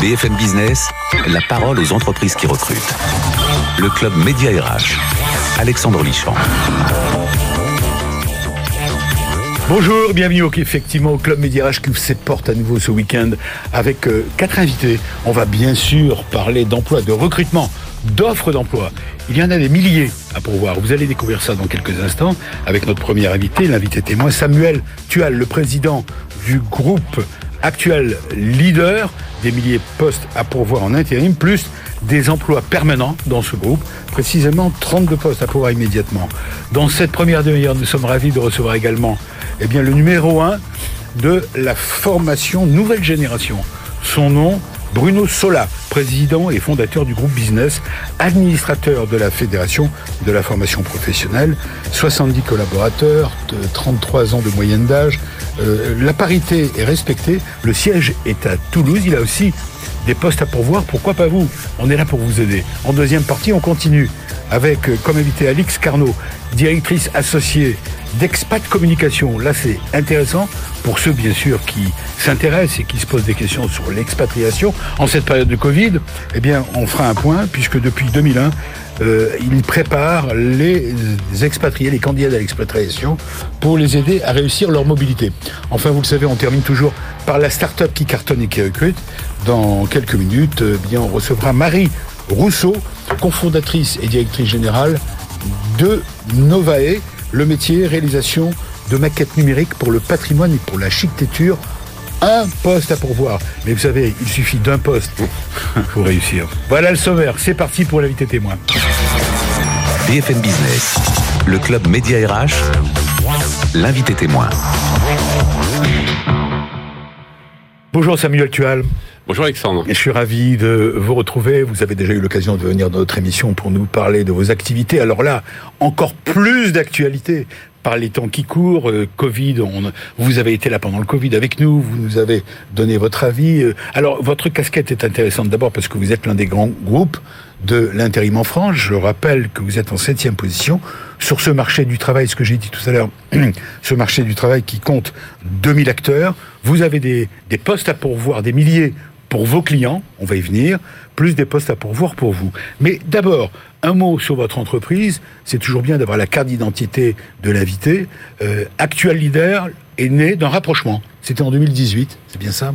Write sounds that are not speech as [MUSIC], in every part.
BFM Business, la parole aux entreprises qui recrutent. Le club Média RH. Alexandre Lichamp. Bonjour, bienvenue au, effectivement au Club Média RH qui ouvre ses portes à nouveau ce week-end avec euh, quatre invités. On va bien sûr parler d'emploi, de recrutement, d'offres d'emploi. Il y en a des milliers à pourvoir. Vous allez découvrir ça dans quelques instants avec notre premier invité, l'invité témoin Samuel Tual, le président du groupe actuel leader des milliers de postes à pourvoir en intérim, plus des emplois permanents dans ce groupe, précisément 32 postes à pourvoir immédiatement. Dans cette première demi-heure, nous sommes ravis de recevoir également eh bien, le numéro 1 de la formation nouvelle génération. Son nom, Bruno Sola, président et fondateur du groupe Business, administrateur de la Fédération de la formation professionnelle, 70 collaborateurs, 33 ans de moyenne d'âge. Euh, la parité est respectée, le siège est à Toulouse, il a aussi des postes à pourvoir, pourquoi pas vous? On est là pour vous aider. En deuxième partie, on continue avec euh, comme invité Alix Carnot, directrice associée d'Expat Communication. Là, c'est intéressant pour ceux, bien sûr, qui s'intéressent et qui se posent des questions sur l'expatriation. En cette période de Covid, eh bien, on fera un point, puisque depuis 2001, euh, il prépare les expatriés, les candidats à l'expatriation, pour les aider à réussir leur mobilité. Enfin, vous le savez, on termine toujours par la start-up qui cartonne et qui recrute. Dans quelques minutes, eh bien, on recevra Marie Rousseau, cofondatrice et directrice générale de Novae, le métier réalisation de maquettes numériques pour le patrimoine et pour l'architecture. Un poste à pourvoir. Mais vous savez, il suffit d'un poste pour réussir. Voilà le sommaire. C'est parti pour l'invité témoin. BFM Business, le club Média RH, l'invité témoin. Bonjour Samuel Tual. Bonjour Alexandre. Je suis ravi de vous retrouver. Vous avez déjà eu l'occasion de venir dans notre émission pour nous parler de vos activités. Alors là, encore plus d'actualités par les temps qui courent, euh, Covid, on, vous avez été là pendant le Covid avec nous, vous nous avez donné votre avis. Euh, alors, votre casquette est intéressante d'abord parce que vous êtes l'un des grands groupes de l'intérim en France. Je rappelle que vous êtes en septième position sur ce marché du travail, ce que j'ai dit tout à l'heure, [CLEARS THROAT] ce marché du travail qui compte 2000 acteurs. Vous avez des, des postes à pourvoir, des milliers pour vos clients, on va y venir, plus des postes à pourvoir pour vous. Mais d'abord, un mot sur votre entreprise. C'est toujours bien d'avoir la carte d'identité de l'invité. Euh, Actual Leader est né d'un rapprochement. C'était en 2018, c'est bien ça?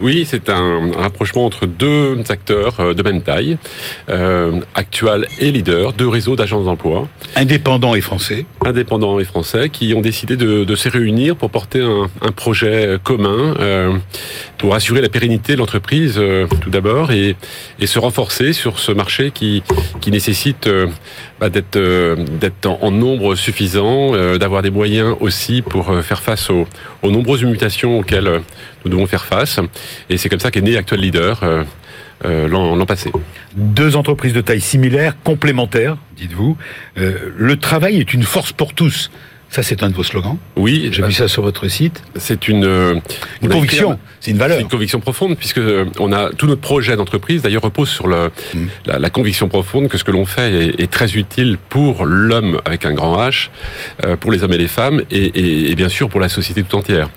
Oui, c'est un rapprochement entre deux acteurs euh, de même taille, euh, Actual et Leader, deux réseaux d'agences d'emploi. Indépendants et français. Indépendants et français qui ont décidé de, de se réunir pour porter un, un projet commun euh, pour assurer la pérennité de l'entreprise euh, tout d'abord et, et, se renforcer sur ce marché qui, qui nécessite bah, d'être d'être en, en, nombre suffisant, d'avoir des moyens aussi pour faire face aux, aux nombreuses mutations auxquelles nous devons faire face. Et c'est comme ça qu'est né Actual Leader euh, euh, l'an passé. Deux entreprises de taille similaire, complémentaires, dites-vous. Euh, le travail est une force pour tous. Ça, c'est un de vos slogans. Oui. J'ai vu ça sur votre site. C'est une, euh, une conviction. C'est une valeur. C'est une conviction profonde, puisque euh, on a tout notre projet d'entreprise, d'ailleurs, repose sur le, mmh. la, la, conviction profonde que ce que l'on fait est, est, très utile pour l'homme avec un grand H, euh, pour les hommes et les femmes, et, et, et, bien sûr pour la société tout entière.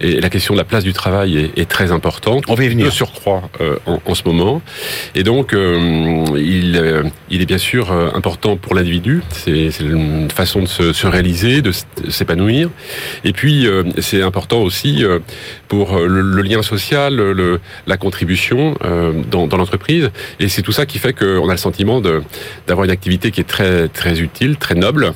Et la question de la place du travail est, est très importante. On va y venir. De surcroît euh, en, en, ce moment. Et donc, il, il est bien sûr important pour l'individu. C'est une façon de se, se réaliser, de s'épanouir. Et puis, euh, c'est important aussi euh, pour le, le, lien social, le, la contribution euh, dans, dans l'entreprise. Et c'est tout ça qui fait qu'on a le sentiment d'avoir une activité qui est très, très utile, très noble,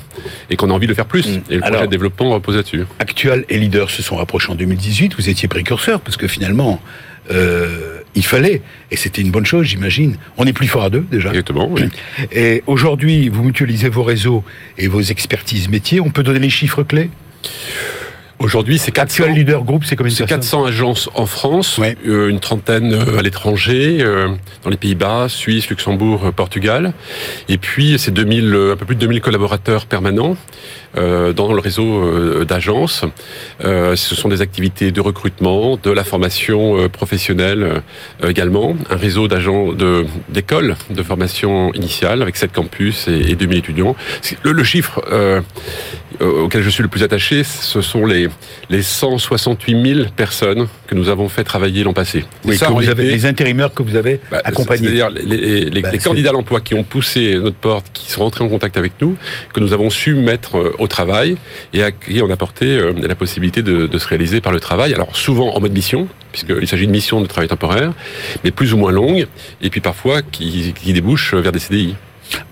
et qu'on a envie de faire plus. Et le projet Alors, de développement repose là-dessus. Actual et Leader se sont rapprochés en 2018. Vous étiez précurseur, parce que finalement... Euh, il fallait, et c'était une bonne chose, j'imagine. On est plus fort à deux déjà. Exactement. Oui. [CLEARS THROAT] Et aujourd'hui, vous mutualisez vos réseaux et vos expertises métiers. On peut donner les chiffres clés? Aujourd'hui, c'est 400 Actual Leader c'est combien C'est 400 agences en France, ouais. euh, une trentaine à l'étranger, euh, dans les Pays-Bas, Suisse, Luxembourg, Portugal, et puis c'est 2000, un peu plus de 2000 collaborateurs permanents euh, dans le réseau euh, d'agences. Euh, ce sont des activités de recrutement, de la formation euh, professionnelle également, un réseau d'agents de d'écoles de formation initiale avec 7 campus et, et 2000 étudiants. Le, le chiffre euh, auquel je suis le plus attaché, ce sont les, les 168 000 personnes que nous avons fait travailler l'an passé. Oui, ça, que vous avez, les intérimaires que vous avez bah, accompagnés. C'est-à-dire les, les- Bah, les candidats à l'emploi qui ont poussé notre porte, qui sont rentrés en contact avec nous, que nous avons su mettre euh, au travail et à qui on a apporté euh, la possibilité de, de se réaliser par le travail. Alors souvent en mode mission, puisqu'il s'agit de missions de travail temporaire, mais plus ou moins longues, et puis parfois qui, qui débouchent vers des CDI.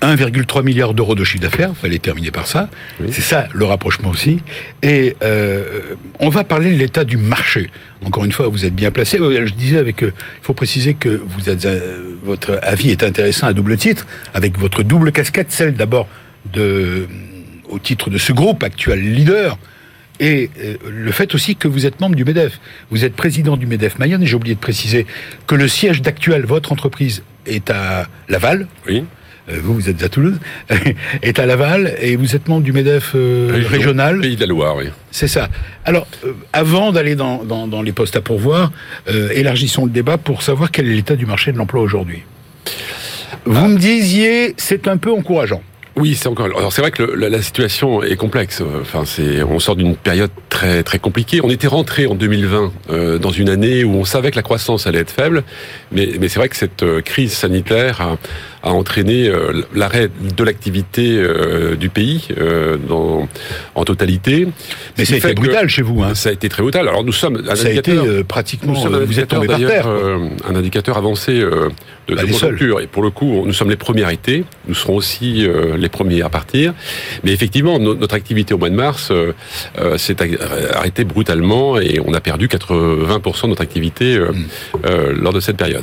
1,3 milliard d'euros de chiffre d'affaires, fallait terminer par ça. Oui. C'est ça le rapprochement aussi. Et euh, on va parler de l'état du marché. Encore une fois, vous êtes bien placé. Euh, Je disais avec, euh, il faut préciser que vous êtes, euh, votre avis est intéressant à double titre, avec votre double casquette, celle d'abord de, au titre de ce groupe actuel leader. Et le fait aussi que vous êtes membre du MEDEF. Vous êtes président du MEDEF Mayenne, et j'ai oublié de préciser que le siège d'actuel, votre entreprise, est à Laval, Oui. Euh, vous, vous êtes à Toulouse, [LAUGHS] est à Laval et vous êtes membre du MEDEF euh, Région- régional. Pays de la Loire, oui. C'est ça. Alors, euh, avant d'aller dans, dans, dans les postes à pourvoir, euh, élargissons le débat pour savoir quel est l'état du marché de l'emploi aujourd'hui. Vous me disiez, c'est un peu encourageant. Oui, c'est encore. Alors c'est vrai que le- la, la situation est complexe. Enfin, c'est on sort d'une période très très compliquée. On était rentré en 2020 euh, dans une année où on savait que la croissance allait être faible, mais mais c'est vrai que cette euh, crise sanitaire a, a entraîné euh, l'arrêt de l'activité euh, du pays dans, en totalité. Mais ça a été brutal chez vous. Hein. Ça a été très brutal. Alors nous sommes un Ça a été indicateur- euh, pratiquement. Vous êtes indicateur, tombé par terre. un indicateur avancé euh, de, Bah, de conjoncture. Et pour le coup, nous sommes les premiers à été. Nous serons aussi euh, les premiers à partir. Mais effectivement, no- notre activité au mois de mars euh, s'est arrêtée brutalement et on a perdu 80% de notre activité euh, Mm. euh, lors de cette période.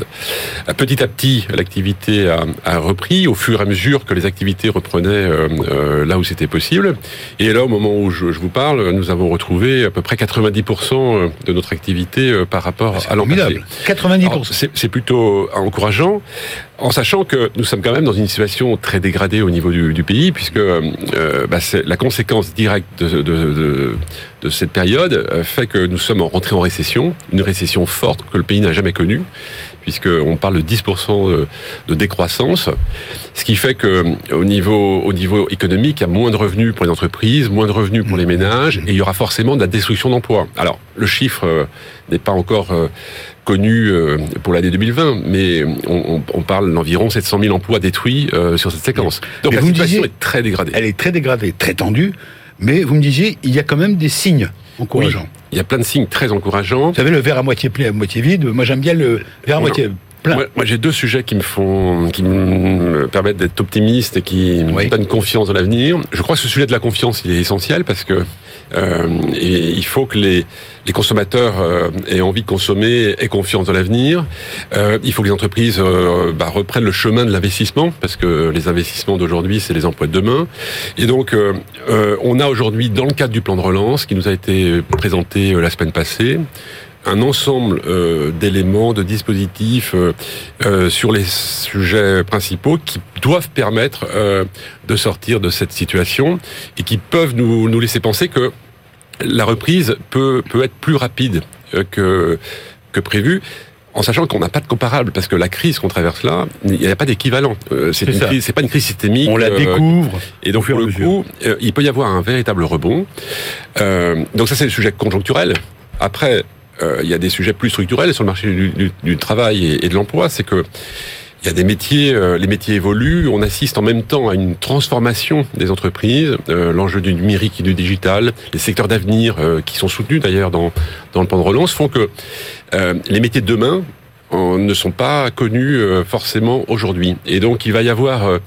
Euh, Petit à petit, l'activité a, a repris au fur et à mesure que les activités reprenaient euh, euh, là où c'était possible. Et là, au moment où je, je vous parle, nous avons retrouvé à peu près 90% de notre activité par rapport C'est à l'an passé. formidable. 90%. Alors, C'est plutôt encourageant, en sachant que nous sommes quand même dans une situation très dégradée au niveau du, du pays, puisque euh, bah, la conséquence directe de, de, de, de cette période fait que nous sommes rentrés en récession, une récession forte que le pays n'a jamais connue, puisqu'on parle de 10% de, décroissance, ce qui fait que au niveau, au niveau économique, il y a moins de revenus pour les entreprises, moins de revenus pour les ménages, et il y aura forcément de la destruction d'emplois. Alors, le chiffre euh, n'est pas encore euh, connu euh, pour l'année 2020, mais on, on- on parle d'environ 700 000 emplois détruits euh, sur cette séquence. Donc Mais la situation disiez- est très dégradée. Elle est très dégradée, très tendue, mais vous me disiez, il y a quand même des signes encourageants. Il y a plein de signes très encourageants. Vous savez, le verre à moitié plein, à moitié vide, moi j'aime bien le verre à moitié plein. Moi, moi, j'ai deux sujets qui me font, qui me permettent d'être optimiste et qui Oui. me donnent confiance dans l'avenir. Je crois que ce sujet de la confiance, il est essentiel parce que euh, et il faut que les, les consommateurs euh, aient envie de consommer, aient confiance dans l'avenir. Euh, il faut que les entreprises euh, bah, reprennent le chemin de l'investissement parce que les investissements d'aujourd'hui, c'est les emplois de demain. Et donc, euh, euh, on a aujourd'hui, dans le cadre du plan de relance qui nous a été présenté la semaine passée, un ensemble euh, d'éléments, de dispositifs euh, euh, sur les sujets principaux qui doivent permettre de sortir de cette situation et qui peuvent nous, nous laisser penser que la reprise peut, peut être plus rapide que, que prévu. En sachant qu'on n'a pas de comparable, parce que la crise qu'on traverse là, il n'y a pas d'équivalent. Euh, c'est pas une crise systémique. On la euh, découvre. et donc, pour le coup, euh, il peut y avoir un véritable rebond. Donc ça, c'est le sujet conjoncturel. Après, euh, il y a des sujets plus structurels sur le marché du, travail et, de l'emploi. C'est que il y a des métiers, euh, les métiers évoluent. On assiste en même temps à une transformation des entreprises. Euh, L'enjeu du numérique et du digital, les secteurs d'avenir qui sont soutenus d'ailleurs dans, le plan de relance font que les métiers de demain ne sont pas connus forcément aujourd'hui. Et donc il va y avoir,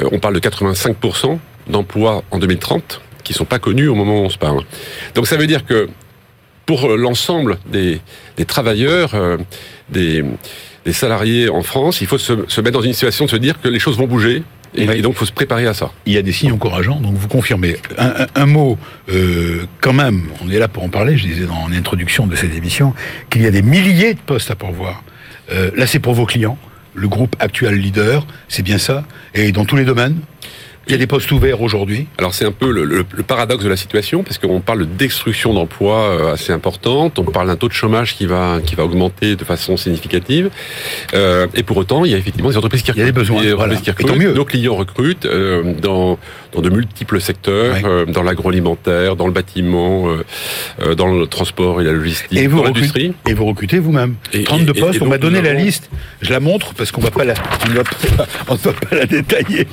on parle de 85% d'emplois en 2030 qui sont pas connus au moment où on se parle. Donc ça veut dire que pour l'ensemble des, des travailleurs, euh, des, des salariés en France, il faut se, se mettre dans une situation de se dire que les choses vont bouger. Et, Oui. donc, il faut se préparer à ça. Il y a des signes encourageants, donc vous confirmez. Un, un- un mot, euh, quand même, on est là pour en parler, je disais dans l'introduction de cette émission, qu'il y a des milliers de postes à pourvoir. Euh, là, c'est pour vos clients, le groupe actuel leader, c'est bien ça, et dans tous les domaines. Il y a des postes ouverts aujourd'hui. Alors c'est un peu le, le- le paradoxe de la situation parce qu'on parle de destruction d'emplois euh, assez importante, on parle d'un taux de chômage qui va qui va augmenter de façon significative, Euh, et pour autant il y a effectivement des entreprises qui Il y a des recrutent. besoins, voilà. qui Et tant recrutent. mieux. Nos clients recrutent euh, dans dans de multiples secteurs, euh, dans l'agroalimentaire, dans le bâtiment, dans le transport et la logistique, et vous dans l'industrie. Et vous recrutez vous-même. 32 postes, on m'a donné la liste. Je la montre parce qu'on va pas la, [LAUGHS] on va pas, on va pas la détailler.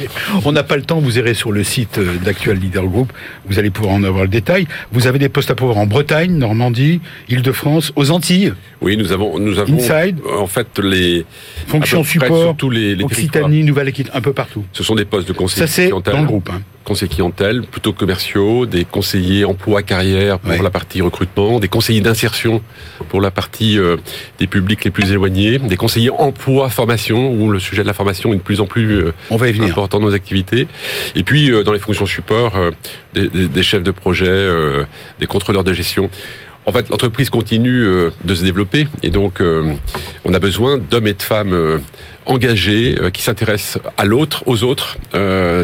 On n'a pas le temps. Vous irez sur le site d'Actual Leader Group. Vous allez pouvoir en avoir le détail. Vous avez des postes à pouvoir en Bretagne, Normandie, Île-de-France, aux Antilles. Oui, nous avons, nous avons Inside. en fait les fonctions support, tous les, les Occitanie, Nouvelle-Aquitaine, un peu partout. Ce sont des postes de conseiller Ça c'est dans le groupe. Hein. Conseillers clientèle, plutôt commerciaux, des conseillers emploi carrière pour la partie recrutement, des conseillers d'insertion pour la partie euh, des publics les plus éloignés, des conseillers emploi formation où le sujet de la formation est de plus en plus euh, On va y venir. important dans nos activités. Et puis euh, dans les fonctions support, des, des, des, chefs de projet, des contrôleurs de gestion. En fait, l'entreprise continue euh, de se développer et donc euh, on a besoin d'hommes et de femmes euh, engagés qui s'intéressent à l'autre, aux autres,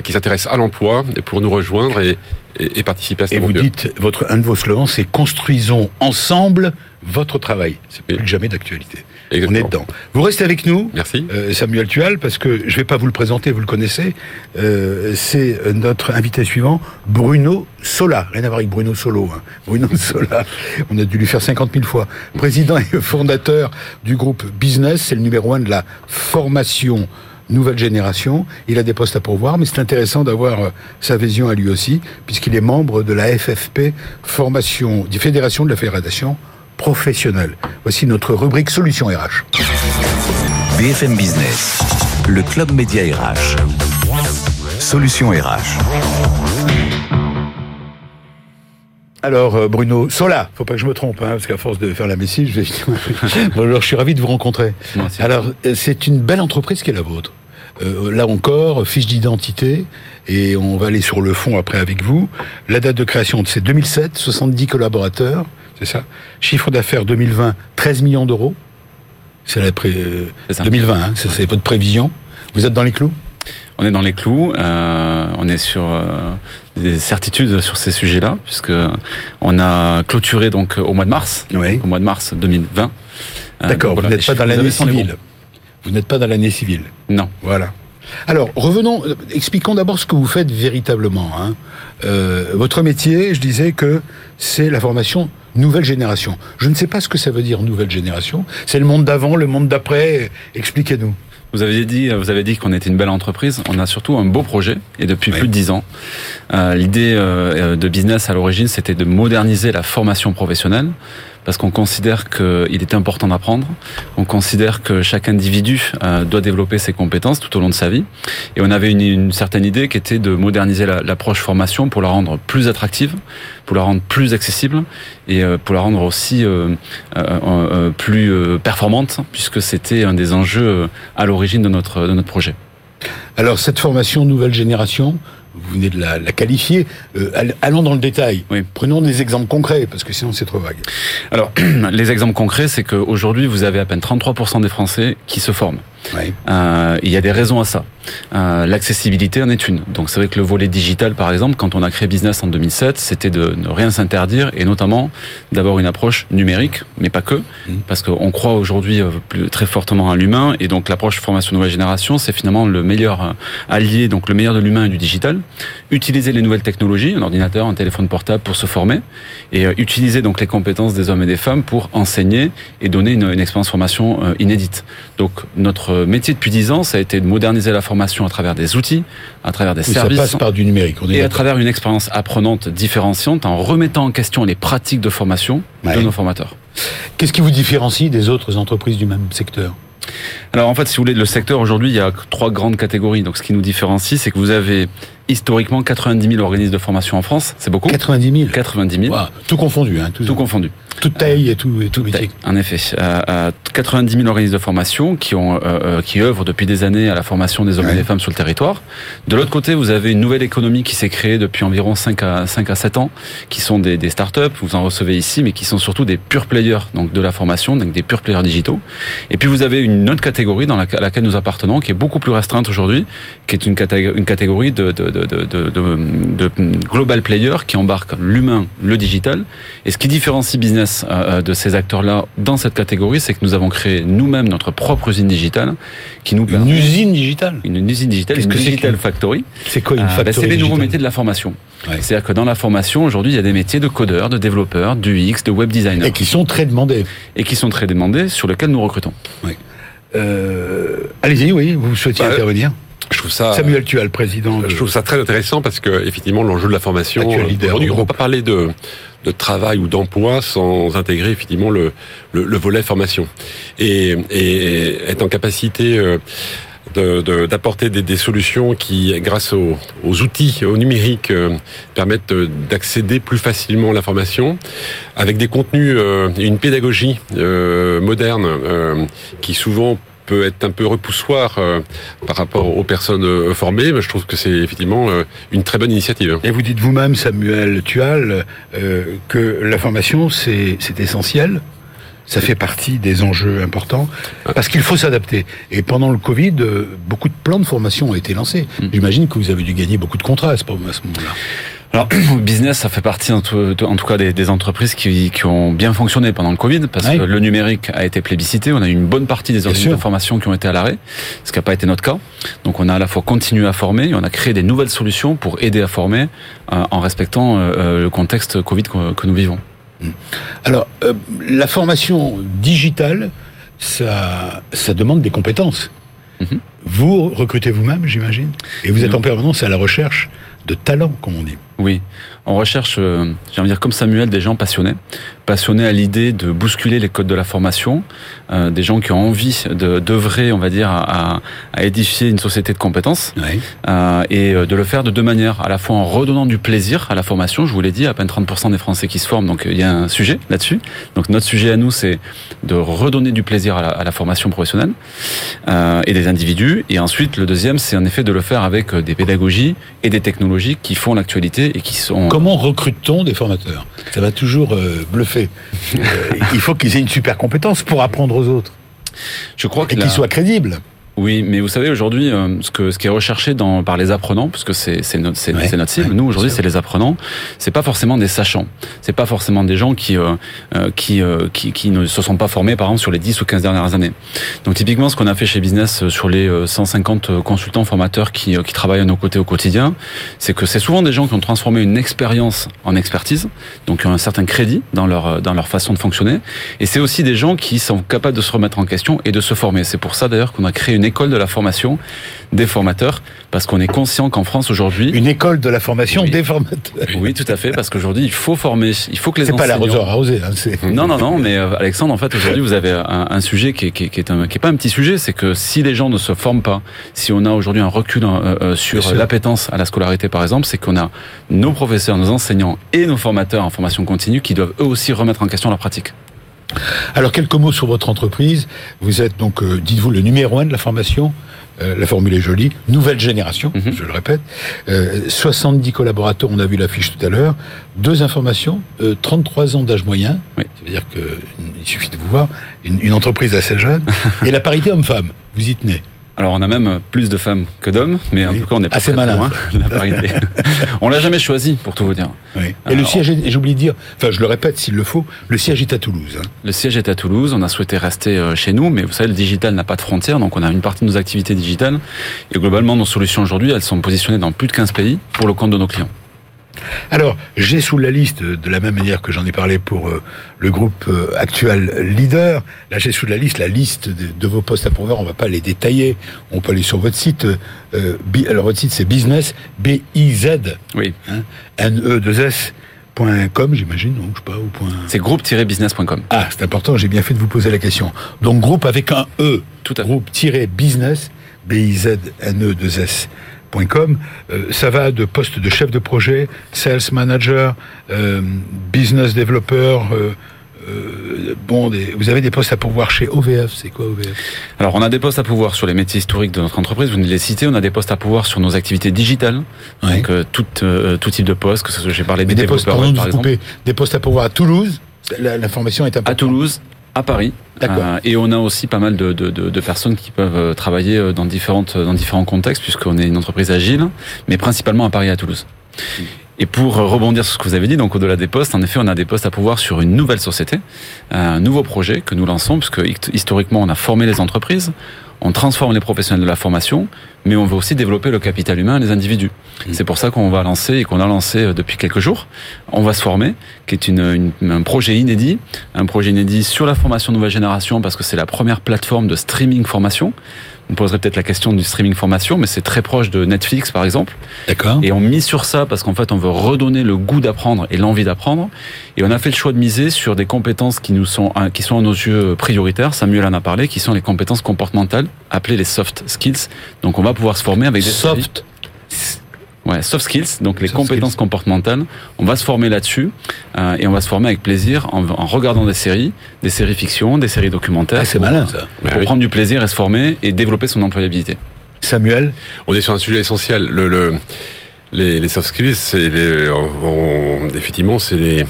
qui s'intéressent à l'emploi pour nous rejoindre et, et, participer à cette Et vous dites, votre, un de vos slogans, c'est construisons ensemble votre travail. C'est plus que jamais d'actualité. On est dedans. Vous restez avec nous, Merci. Euh, Samuel Tual, parce que je ne vais pas vous le présenter, vous le connaissez. Euh, c'est notre invité suivant, Bruno Sola. Rien à voir avec Bruno Solo. Hein. [LAUGHS] Bruno Sola, on a dû lui faire 50 000 fois. Président et fondateur du groupe Business, c'est le numéro un de la formation nouvelle génération. Il a des postes à pourvoir, mais c'est intéressant d'avoir euh, sa vision à lui aussi, puisqu'il est membre de la FFP, formation, du Fédération de la Fédération professionnelle. Voici notre rubrique Solutions RH. BFM Business, le club média RH. Solutions RH. Alors euh, Bruno Sola, faut pas que je me trompe, hein, parce qu'à force de faire la messie, je vais. [LAUGHS] Bonjour, je suis ravi de vous rencontrer. Merci. Alors euh, c'est une belle entreprise qui est la vôtre. Euh, là encore, fiche d'identité, et on va aller sur le fond après avec vous. La date de création, c'est 2007, 70 collaborateurs, c'est ça Chiffre d'affaires 2020, 13 millions d'euros. C'est la pré... 2020, hein, c'est votre prévision. Vous êtes dans les clous? On est dans les clous, euh, on est sur euh, des certitudes sur ces sujets-là, puisque on a clôturé donc au mois de mars, oui. au mois de mars 2020. D'accord, voilà, vous n'êtes pas dans l'année civile. Vous n'êtes pas dans l'année civile. Non. Voilà. Alors, revenons, expliquons d'abord ce que vous faites véritablement. Hein. Euh, votre métier, je disais que c'est la formation nouvelle génération. Je ne sais pas ce que ça veut dire nouvelle génération. C'est le monde d'avant, le monde d'après. Expliquez-nous. Vous avez dit, vous avez dit qu'on était une belle entreprise. On a surtout un beau projet et depuis oui. plus de dix ans. Euh, L'idée euh, de business à l'origine, c'était de moderniser la formation professionnelle parce qu'on considère qu'il est important d'apprendre. On considère que chaque individu euh, doit développer ses compétences tout au long de sa vie. Et on avait une, certaine idée qui était de moderniser l'approche la, formation pour la rendre plus attractive, pour la rendre plus accessible et euh, pour la rendre aussi euh, plus performante, puisque c'était un des enjeux à l'origine de notre, de notre projet. Alors cette formation nouvelle génération, vous venez de la, la qualifier. Euh, allons dans le détail. Oui. Prenons des exemples concrets, parce que sinon c'est trop vague. Alors, [CLEARS THROAT] les exemples concrets, c'est qu'aujourd'hui, vous avez à peine 33% des Français qui se forment. Oui. Euh, il y a des raisons à ça. Euh, L'accessibilité en est une. Donc c'est vrai que le volet digital, par exemple, quand on a créé Business en 2007, c'était de ne rien s'interdire et notamment d'avoir une approche numérique, mais pas que, mmh. parce qu'on croit aujourd'hui très fortement à l'humain et donc l'approche formation nouvelle génération, c'est finalement le meilleur allié, donc le meilleur de l'humain et du digital. Utiliser les nouvelles technologies, un ordinateur, un téléphone portable pour se former et euh, utiliser donc les compétences des hommes et des femmes pour enseigner et donner une, une expérience formation euh, inédite. Donc notre métier depuis 10 ans, ça a été de moderniser la formation à travers des outils, à travers des oui, services. Ça passe par du numérique. On est et à travers une expérience apprenante différenciante en remettant en question les pratiques de formation ouais. de nos formateurs. Qu'est-ce qui vous différencie des autres entreprises du même secteur? Alors en fait, si vous voulez, le secteur aujourd'hui, il y a trois grandes catégories. Donc ce qui nous différencie, c'est que vous avez historiquement 90 000 organismes de formation en France. C'est beaucoup 90 000 90 000. Wow. Tout confondu. Hein, tout, tout confondu. Toute taille et tout, et tout métier. En effet. Euh, euh, 90 000 organismes de formation qui, ont, euh, qui œuvrent depuis des années à la formation des hommes ouais. et des femmes sur le territoire. De l'autre côté, vous avez une nouvelle économie qui s'est créée depuis environ 5 à, 5 à 7 ans, qui sont des, des startups, vous en recevez ici, mais qui sont surtout des pure players donc de la formation, donc des pure players digitaux. Et puis vous avez une autre catégorie dans laquelle nous appartenons, qui est beaucoup plus restreinte aujourd'hui, qui est une catégorie, une catégorie de, de, de, de, de, de, de global players qui embarquent l'humain, le digital. Et ce qui différencie business de ces acteurs-là dans cette catégorie, c'est que nous avons créé nous-mêmes notre propre usine digitale qui nous permet... Une usine digitale Une usine digitale, une digital factory. C'est quoi une factory C'est les nouveaux métiers de la formation. C'est-à-dire que dans la formation, aujourd'hui, il y a des métiers de codeurs, de développeurs, du X, de web designer. Et qui sont très demandés. Et qui sont très demandés, sur lesquels nous recrutons. Euh, allez-y, oui, vous souhaitiez bah, intervenir je trouve ça Samuel le président. Je trouve ça très intéressant parce que effectivement l'enjeu de la formation. Aujourd'hui, on ne va pas parler de de travail ou d'emploi sans intégrer effectivement le, le, volet formation. Et, et être en capacité euh, d'apporter de, des, des, solutions qui, grâce aux, aux outils, au numérique, euh, permettent d'accéder plus facilement à l'information, avec des contenus euh, et une pédagogie euh, moderne qui souvent peut être un peu repoussoir par rapport aux personnes formées, mais je trouve que c'est effectivement une très bonne initiative. Et vous dites vous-même, Samuel Tual, que la formation, c'est essentiel ça fait partie des enjeux importants parce qu'il faut s'adapter. Et pendant le Covid, euh, beaucoup de plans de formation ont été lancés. Mm. J'imagine que vous avez dû gagner beaucoup de contrats à ce moment-là. Alors, [CLEARS THROAT] business, ça fait partie en tout, en tout cas des, des entreprises qui, qui, ont bien fonctionné pendant le Covid, parce que le numérique a été plébiscité. On a eu une bonne partie des organismes de formation qui ont été à l'arrêt, ce qui n'a pas été notre cas. Donc, on a à la fois continué à former, et on a créé des nouvelles solutions pour aider à former euh, en respectant euh, le contexte Covid que, que nous vivons. Alors, euh, la formation digitale, ça, ça demande des compétences. Mhm. Vous recrutez vous-même, j'imagine, et vous êtes en permanence à la recherche de talents, comme on dit. Oui, on recherche, euh, j'ai envie de dire comme Samuel, des gens passionnés, passionnés à l'idée de bousculer les codes de la formation, euh, des gens qui ont envie de d'œuvrer, on va dire, à, à, édifier une société de compétences, euh, et de le faire de deux manières, à la fois en redonnant du plaisir à la formation. Je vous l'ai dit, à peine 30% des Français qui se forment, donc il y a un sujet là-dessus. Donc notre sujet à nous, c'est de redonner du plaisir à la, à la formation professionnelle et des individus. Et ensuite, le deuxième, c'est en effet de le faire avec des pédagogies et des technologies qui font l'actualité et qui sont Comment recrute-t-on des formateurs? Ça va toujours euh, bluffer. [LAUGHS] Il faut qu'ils aient une super compétence pour apprendre aux autres. Je crois et qu'ils soient crédibles. Oui, mais vous savez aujourd'hui euh, ce que ce qui est recherché dans par les apprenants, parce que c'est c'est notre c'est notre cible. Nous aujourd'hui c'est les apprenants. C'est pas forcément des sachants. C'est pas forcément des gens qui euh, euh, qui, qui, qui ne se sont pas formés par exemple sur les 10 ou 15 dernières années. Donc typiquement ce qu'on a fait chez Business sur les 150 consultants formateurs qui qui travaillent à nos côtés au quotidien, c'est que c'est souvent des gens qui ont transformé une expérience en expertise, donc qui ont un certain crédit dans leur dans leur façon de fonctionner. Et c'est aussi des gens qui sont capables de se remettre en question et de se former. C'est pour ça d'ailleurs qu'on a créé une une école de la formation des formateurs, parce qu'on est conscient qu'en France aujourd'hui... Une école de la formation des formateurs. Oui, tout à fait, parce qu'aujourd'hui, il faut former, il faut que les C'est pas l'arroseur arrosé. Hein, non, non, non, mais euh, Alexandre, en fait, aujourd'hui, vous avez un, sujet qui est, qui, est un, qui est pas un petit sujet, c'est que si les gens ne se forment pas, si on a aujourd'hui un recul euh, euh, sur l'appétence à la scolarité, par exemple, c'est qu'on a nos professeurs, nos enseignants et nos formateurs en formation continue qui doivent eux aussi remettre en question leur pratique. Alors, quelques mots sur votre entreprise. Vous êtes donc, euh, dites-vous, le numéro un de la formation. Euh, la formule est jolie. Nouvelle génération, mhm. je le répète. 70 euh, collaborateurs, on a vu l'affiche tout à l'heure. Deux informations. 33 ans d'âge moyen. Oui. C'est-à-dire qu'il suffit de vous voir. Une, une entreprise assez jeune. [LAUGHS] et la parité homme-femme. Vous y tenez. Alors on a même plus de femmes que d'hommes, mais en tout cas on n'est pas assez malin. Loin la parité. [LAUGHS] on l'a jamais choisi, pour tout vous dire. Et le siège, j'oublie de dire, enfin je le répète s'il le faut, le siège est à Toulouse. Hein. Le siège est à Toulouse. On a souhaité rester euh, chez nous, mais vous savez le digital n'a pas de frontières, donc on a une partie de nos activités digitales et globalement nos solutions aujourd'hui, elles sont positionnées dans plus de 15 pays pour le compte de nos clients. Alors, j'ai sous la liste, de la même manière que j'en ai parlé pour euh, le groupe euh, actuel leader, là j'ai sous la liste la liste de, vos postes à pourvoir, on va pas les détailler, on peut aller sur votre site, euh, alors votre site c'est business, B-I-Z, oui. Hein, N-E-2-S, .com, j'imagine, non, je sais pas, ou point... C'est groupe-business.com. Ah, c'est important, j'ai bien fait de vous poser la question. Donc groupe avec un E, tout à groupe-business, B-I-Z-N-E-2-S Com, euh, ça va de poste de chef de projet, sales manager, euh, business developer. Euh, bon, vous avez des postes à pourvoir chez OVF. C'est quoi OVF Alors, on a des postes à pourvoir sur les métiers historiques de notre entreprise. Vous nous les citez. On a des postes à pourvoir sur nos activités digitales. Donc, tout, tout type de postes, que ce soit j'ai parlé des, des développeurs, postes, par exemple. des postes à pourvoir à Toulouse? L'information est importante. À Toulouse, à Paris. Euh, et on a aussi pas mal de, de, de, personnes qui peuvent euh, travailler euh, dans, différentes, dans différents contextes, puisqu'on est une entreprise agile, mais principalement à Paris et à Toulouse. Et pour rebondir sur ce que vous avez dit, donc au-delà des postes, en effet, on a des postes à pouvoir sur une nouvelle société, un nouveau projet que nous lançons, puisque historiquement, on a formé les entreprises, on transforme les professionnels de la formation, mais on veut aussi développer le capital humain et les individus. Mmh. C'est pour ça qu'on va lancer et qu'on a lancé euh, depuis quelques jours. On va se former, qui est une, un projet inédit, un projet inédit sur la formation nouvelle génération parce que c'est la première plateforme de streaming formation. On poserait peut-être la question du streaming formation, mais c'est très proche de Netflix, par exemple. D'accord. Et on mise sur ça parce qu'en fait, on veut redonner le goût d'apprendre et l'envie d'apprendre. Et on a fait le choix de miser sur des compétences qui nous sont, qui sont à nos yeux prioritaires. Samuel en a parlé, qui sont les compétences comportementales, appelées les soft skills. Donc, on va pouvoir se former avec des soft. Ouais, soft skills, donc les compétences comportementales. On va se former là-dessus euh, et on va se former avec plaisir en, en, regardant des séries, des séries fiction, des séries documentaires. Ah, c'est malin ça. Pour prendre du plaisir et se former et développer son employabilité. Samuel, on est sur un sujet essentiel. Le, le les, les, soft skills, c'est effectivement c'est les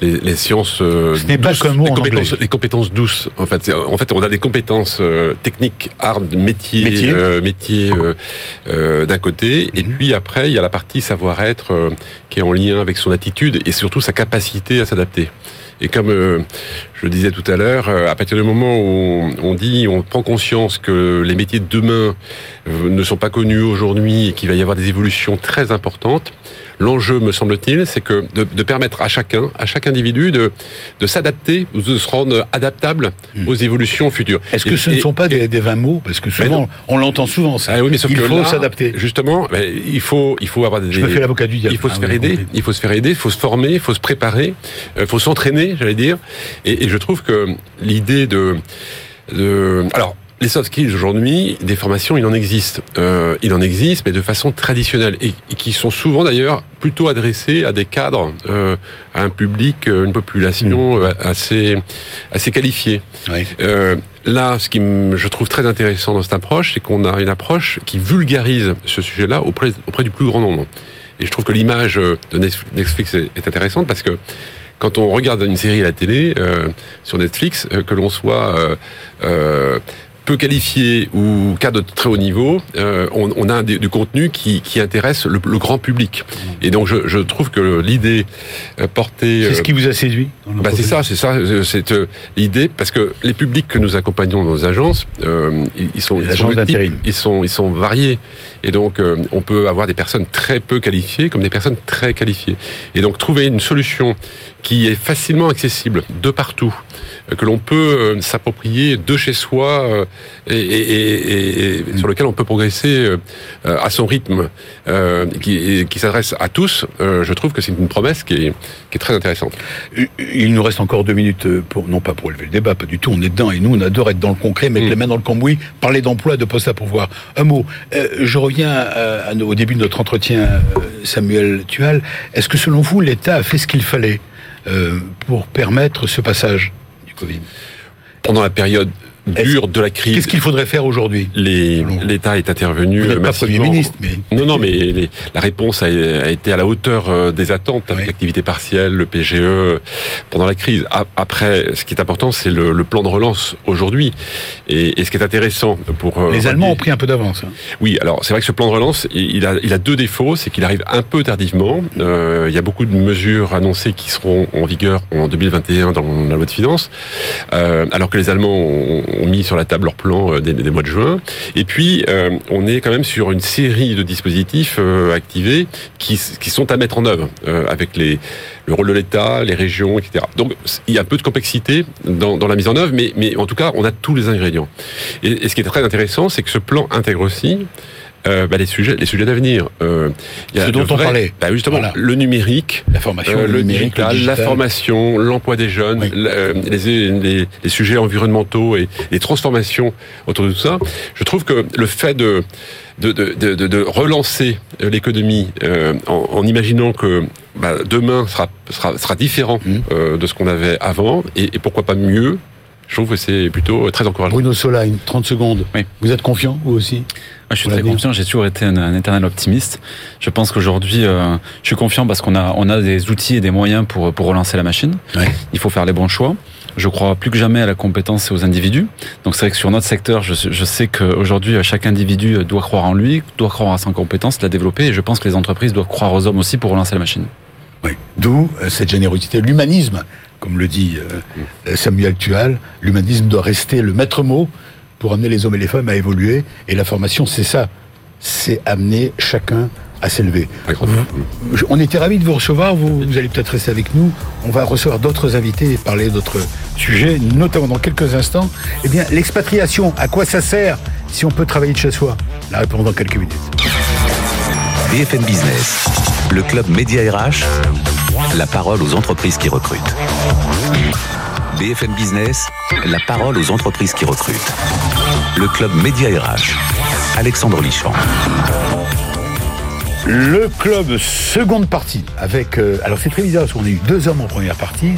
les, les sciences. Euh, Ce n'est pas comme les compétences, les compétences douces. En fait, en fait, on a des compétences euh, techniques, hard, métier, métier, euh, métier euh, d'un côté, et mhm. puis après, il y a la partie savoir-être qui est en lien avec son attitude et surtout sa capacité à s'adapter. Et comme je le disais tout à l'heure, à partir du moment où on dit, on prend conscience que les métiers de demain ne sont pas connus aujourd'hui et qu'il va y avoir des évolutions très importantes, L'enjeu, me semble-t-il, c'est que de, de, permettre à chacun, à chaque individu, de, de s'adapter ou de se rendre adaptable hmm. aux évolutions futures. Est-ce que ce ne sont pas des, des 20 mots? Parce que souvent, on l'entend souvent. Ça. Ah oui, mais sauf il faut s'adapter. Justement, il faut, il faut avoir des. Je me fais l'avocat du diable. Il faut se ah faire aider. Il faut se faire aider. Il faut se former. Il faut se préparer. Il euh, faut s'entraîner, j'allais dire. Et, et je trouve que l'idée de, de, alors les soft skills aujourd'hui, des formations, il en existe. Euh, il en existe, mais de façon traditionnelle et, qui sont souvent d'ailleurs plutôt adressées à des cadres, euh, à un public, euh, une population mmh. assez assez qualifiée. Euh, là, ce qui je trouve très intéressant dans cette approche, c'est qu'on a une approche qui vulgarise ce sujet-là auprès auprès du plus grand nombre. Et je trouve que l'image de Netflix est, intéressante parce que quand on regarde une série à la télé euh, sur Netflix, que l'on soit euh, peu qualifiés ou cas de très haut niveau, euh, on, on, a du contenu qui, qui intéresse le, le, grand public. Et donc je, je trouve que l'idée euh, portée... C'est ce qui vous a séduit bah C'est ça, c'est ça, euh, c'est l'idée, parce que les publics que nous accompagnons dans nos agences, euh, ils, sont, ils, sont ils, sont, ils sont variés. Et donc on peut avoir des personnes très peu qualifiées comme des personnes très qualifiées. Et donc trouver une solution qui est facilement accessible de partout, que l'on peut s'approprier de chez soi et, et, et, sur lequel on peut progresser euh, à son rythme, euh, qui, qui s'adresse à tous, euh, je trouve que c'est une promesse qui est, qui est très intéressante. Il nous reste encore deux minutes pour, non pas pour élever le débat, pas du tout, on est dedans et nous on adore être dans le concret, mettre mm. les mains dans le cambouis, parler d'emploi, de poste à pouvoir. Un mot, je reviens à, au début de notre entretien, Samuel Tual, est-ce que selon vous l'État a fait ce qu'il fallait pour permettre ce passage du Covid? Pendant la période dure de la crise. Qu'est-ce qu'il faudrait faire aujourd'hui? L'État est intervenu. Vous pas Premier ministre, mais non, non, mais la réponse a, été à la hauteur euh, des attentes avec l'activité partielle, le PGE pendant la crise. Après, ce qui est important, c'est le, plan de relance aujourd'hui. Et, ce qui est intéressant pour euh, les Allemands ont pris un peu d'avance. Hein. Oui, alors c'est vrai que ce plan de relance, il a, il a deux défauts, c'est qu'il arrive un peu tardivement. Euh, il y a beaucoup de mesures annoncées qui seront en vigueur en 2021 dans la loi de finances, euh, alors que les Allemands ont ont mis sur la table leur plan euh, des, mois de juin. Et puis, euh, on est quand même sur une série de dispositifs euh, activés qui, qui, sont à mettre en œuvre avec les, le rôle de l'État, les régions, etc. Donc, il y a un peu de complexité dans, la mise en œuvre, mais, mais en tout cas, on a tous les ingrédients. Et ce qui est très intéressant, c'est que ce plan intègre aussi euh, bah, les sujets, les sujets d'avenir. Euh, Ce dont on parlait. Bah, justement, le numérique, la formation, euh, le, digital, la formation, l'emploi des jeunes, les, les, les, sujets environnementaux et les transformations autour de tout ça. Je trouve que le fait de de, de, de, de relancer l'économie en, en, imaginant que bah, demain sera, sera, sera différent mmh. euh, de ce qu'on avait avant, et, et pourquoi pas mieux, je trouve que c'est plutôt très encourageant. Bruno Sola, une 30 secondes. Oui. Vous êtes confiant, vous aussi? Je suis très confiant. J'ai toujours été un, éternel optimiste. Je pense qu'aujourd'hui, euh, je suis confiant parce qu'on a, on a des outils et des moyens pour, pour relancer la machine. Il faut faire les bons choix. Je crois plus que jamais à la compétence et aux individus. Donc c'est vrai que sur notre secteur, je, je sais qu'aujourd'hui, chaque individu doit croire en lui, doit croire à son compétence, la développer, et je pense que les entreprises doivent croire aux hommes aussi pour relancer la machine. Oui. D'où euh, cette générosité, l'humanisme, comme le dit euh, Samuel Tual, l'humanisme doit rester le maître mot pour amener les hommes et les femmes à évoluer. Et la formation, c'est ça, c'est amener chacun à s'élever. On était ravis de vous recevoir, vous, vous allez peut-être rester avec nous. On va recevoir d'autres invités et parler d'autres sujets, notamment dans quelques instants. Eh bien, l'expatriation, à quoi ça sert si on peut travailler de chez soi? La réponse dans quelques minutes. BFM Business, le club Média RH, la parole aux entreprises qui recrutent. BFM Business, la parole aux entreprises qui recrutent. Le club Média RH, Alexandre Lichamp. Le club seconde partie avec euh, alors c'est très bizarre parce qu'on a eu deux hommes en première partie,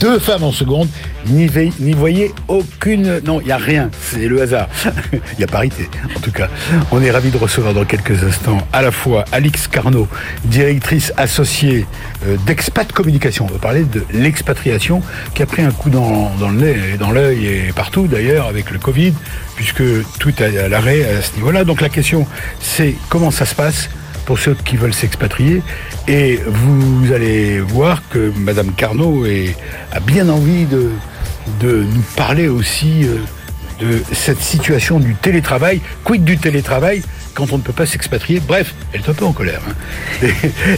deux femmes en seconde. N'y voyez aucune non il y a rien c'est le hasard. Il [LAUGHS] y a parité en tout cas. On est ravi de recevoir dans quelques instants à la fois Alix Carnot, directrice associée euh, d'Expat Communication. On va parler de l'expatriation qui a pris un coup dans, dans le nez et dans l'œil et partout d'ailleurs avec le Covid puisque tout est à l'arrêt à ce niveau-là. Donc la question c'est comment ça se passe pour ceux qui veulent s'expatrier. Et vous allez voir que Madame Carnot a bien envie de, nous parler aussi euh, de cette situation du télétravail. Quid du télétravail quand on ne peut pas s'expatrier Bref, elle est un peu en colère. Hein.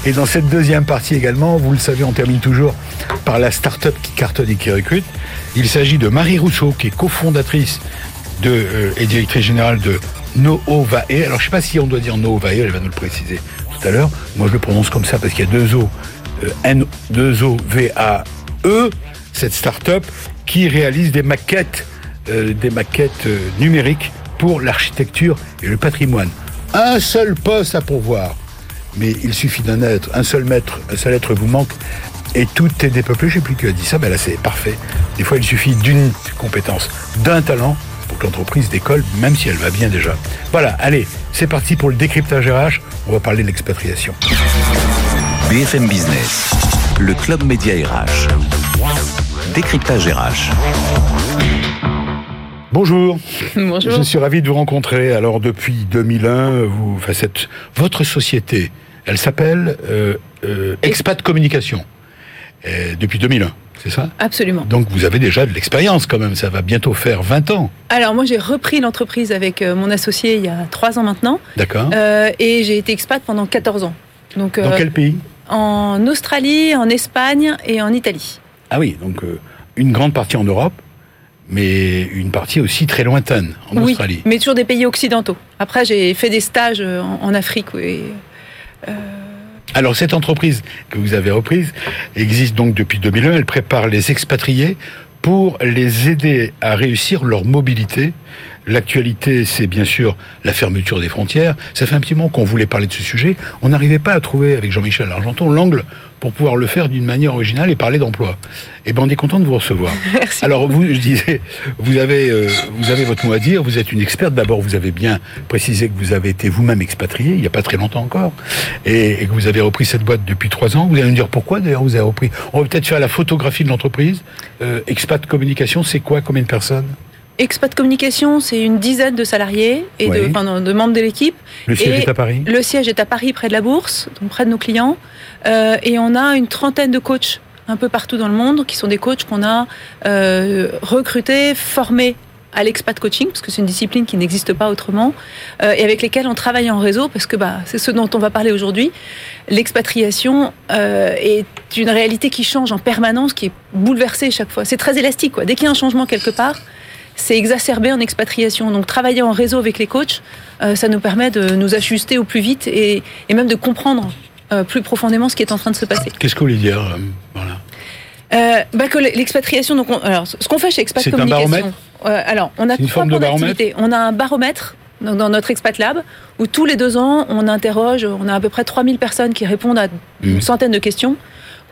Et, dans cette deuxième partie également, vous le savez, on termine toujours par la start-up qui cartonne et qui recrute. Il s'agit de Marie Rousseau, qui est cofondatrice euh, et directrice générale de Noovae. Alors je sais pas si on doit dire Noovae, elle va nous le préciser tout à l'heure. Moi je le prononce comme ça parce qu'il y a deux O, euh, N, deux O, V, A, E, cette start-up qui réalise des maquettes, euh, des maquettes euh, numériques pour l'architecture et le patrimoine. Un seul poste à pourvoir. Mais il suffit d'un être, un seul maître, un seul être vous manque et tout est dépeuplé. Je sais plus qui a dit ça, ben là c'est parfait. Des fois il suffit d'une compétence, d'un talent que l'entreprise décolle, même si elle va bien déjà. Voilà, allez, c'est parti pour le décryptage RH. On va parler de l'expatriation. BFM Business, le club média RH. Décryptage RH. Bonjour. [LAUGHS] Bonjour. Je suis ravi de vous rencontrer. Alors depuis 2001, vous, enfin, cette, votre société, elle s'appelle euh, euh, Expat Communication. Euh, depuis 2001 c'est ça Absolument. Donc vous avez déjà de l'expérience quand même, ça va bientôt faire 20 ans. Alors moi j'ai repris l'entreprise avec euh, mon associé il y a 3 ans maintenant. D'accord. Euh, et j'ai été expat pendant 14 ans. Donc, Dans euh, quel pays En Australie, en Espagne et en Italie. Ah oui, donc une grande partie en Europe, mais une partie aussi très lointaine en oui, Australie. mais toujours des pays occidentaux. Après j'ai fait des stages en, Afrique. et alors cette entreprise que vous avez reprise existe donc depuis 2001. Elle prépare les expatriés pour les aider à réussir leur mobilité. L'actualité, c'est bien sûr la fermeture des frontières. Ça fait un petit moment qu'on voulait parler de ce sujet. On n'arrivait pas à trouver, avec Jean-Michel Argenton, l'angle pour pouvoir le faire d'une manière originale et parler d'emploi. Et eh ben, on est content de vous recevoir. [LAUGHS] Merci. Alors, vous, je disais, vous avez, euh, vous avez votre mot à dire. Vous êtes une experte. D'abord, vous avez bien précisé que vous avez été vous-même expatrié il n'y a pas très longtemps encore, et, que vous avez repris cette boîte depuis trois ans. Vous allez me dire pourquoi d'ailleurs vous avez repris. On va peut-être faire la photographie de l'entreprise. Euh, expat communication, c'est quoi? Combien de personnes? Expat Communication, c'est une dizaine de salariés et de, de, membres de l'équipe. Le siège est à Paris Le siège est à Paris, près de la Bourse, donc près de nos clients. Euh, et on a une trentaine de coachs un peu partout dans le monde, qui sont des coachs qu'on a euh, recrutés, formés à l'expat coaching, parce que c'est une discipline qui n'existe pas autrement, euh, et avec lesquels on travaille en réseau, parce que bah, c'est ce dont on va parler aujourd'hui. L'expatriation euh, est une réalité qui change en permanence, qui est bouleversée chaque fois. C'est très élastique. Quoi. Dès qu'il y a un changement quelque part, c'est exacerbé en expatriation. Donc travailler en réseau avec les coachs, euh, ça nous permet de nous ajuster au plus vite et, même de comprendre euh, plus profondément ce qui est en train de se passer. Qu'est-ce que vous voulez dire euh, voilà. bah que l'expatriation, donc alors ce qu'on fait chez Expat Communication, alors on a trois points d'activité. On a un baromètre dans notre Expat Lab où tous les deux ans on interroge, on a à peu près 3000 personnes qui répondent à une mmh. centaine de questions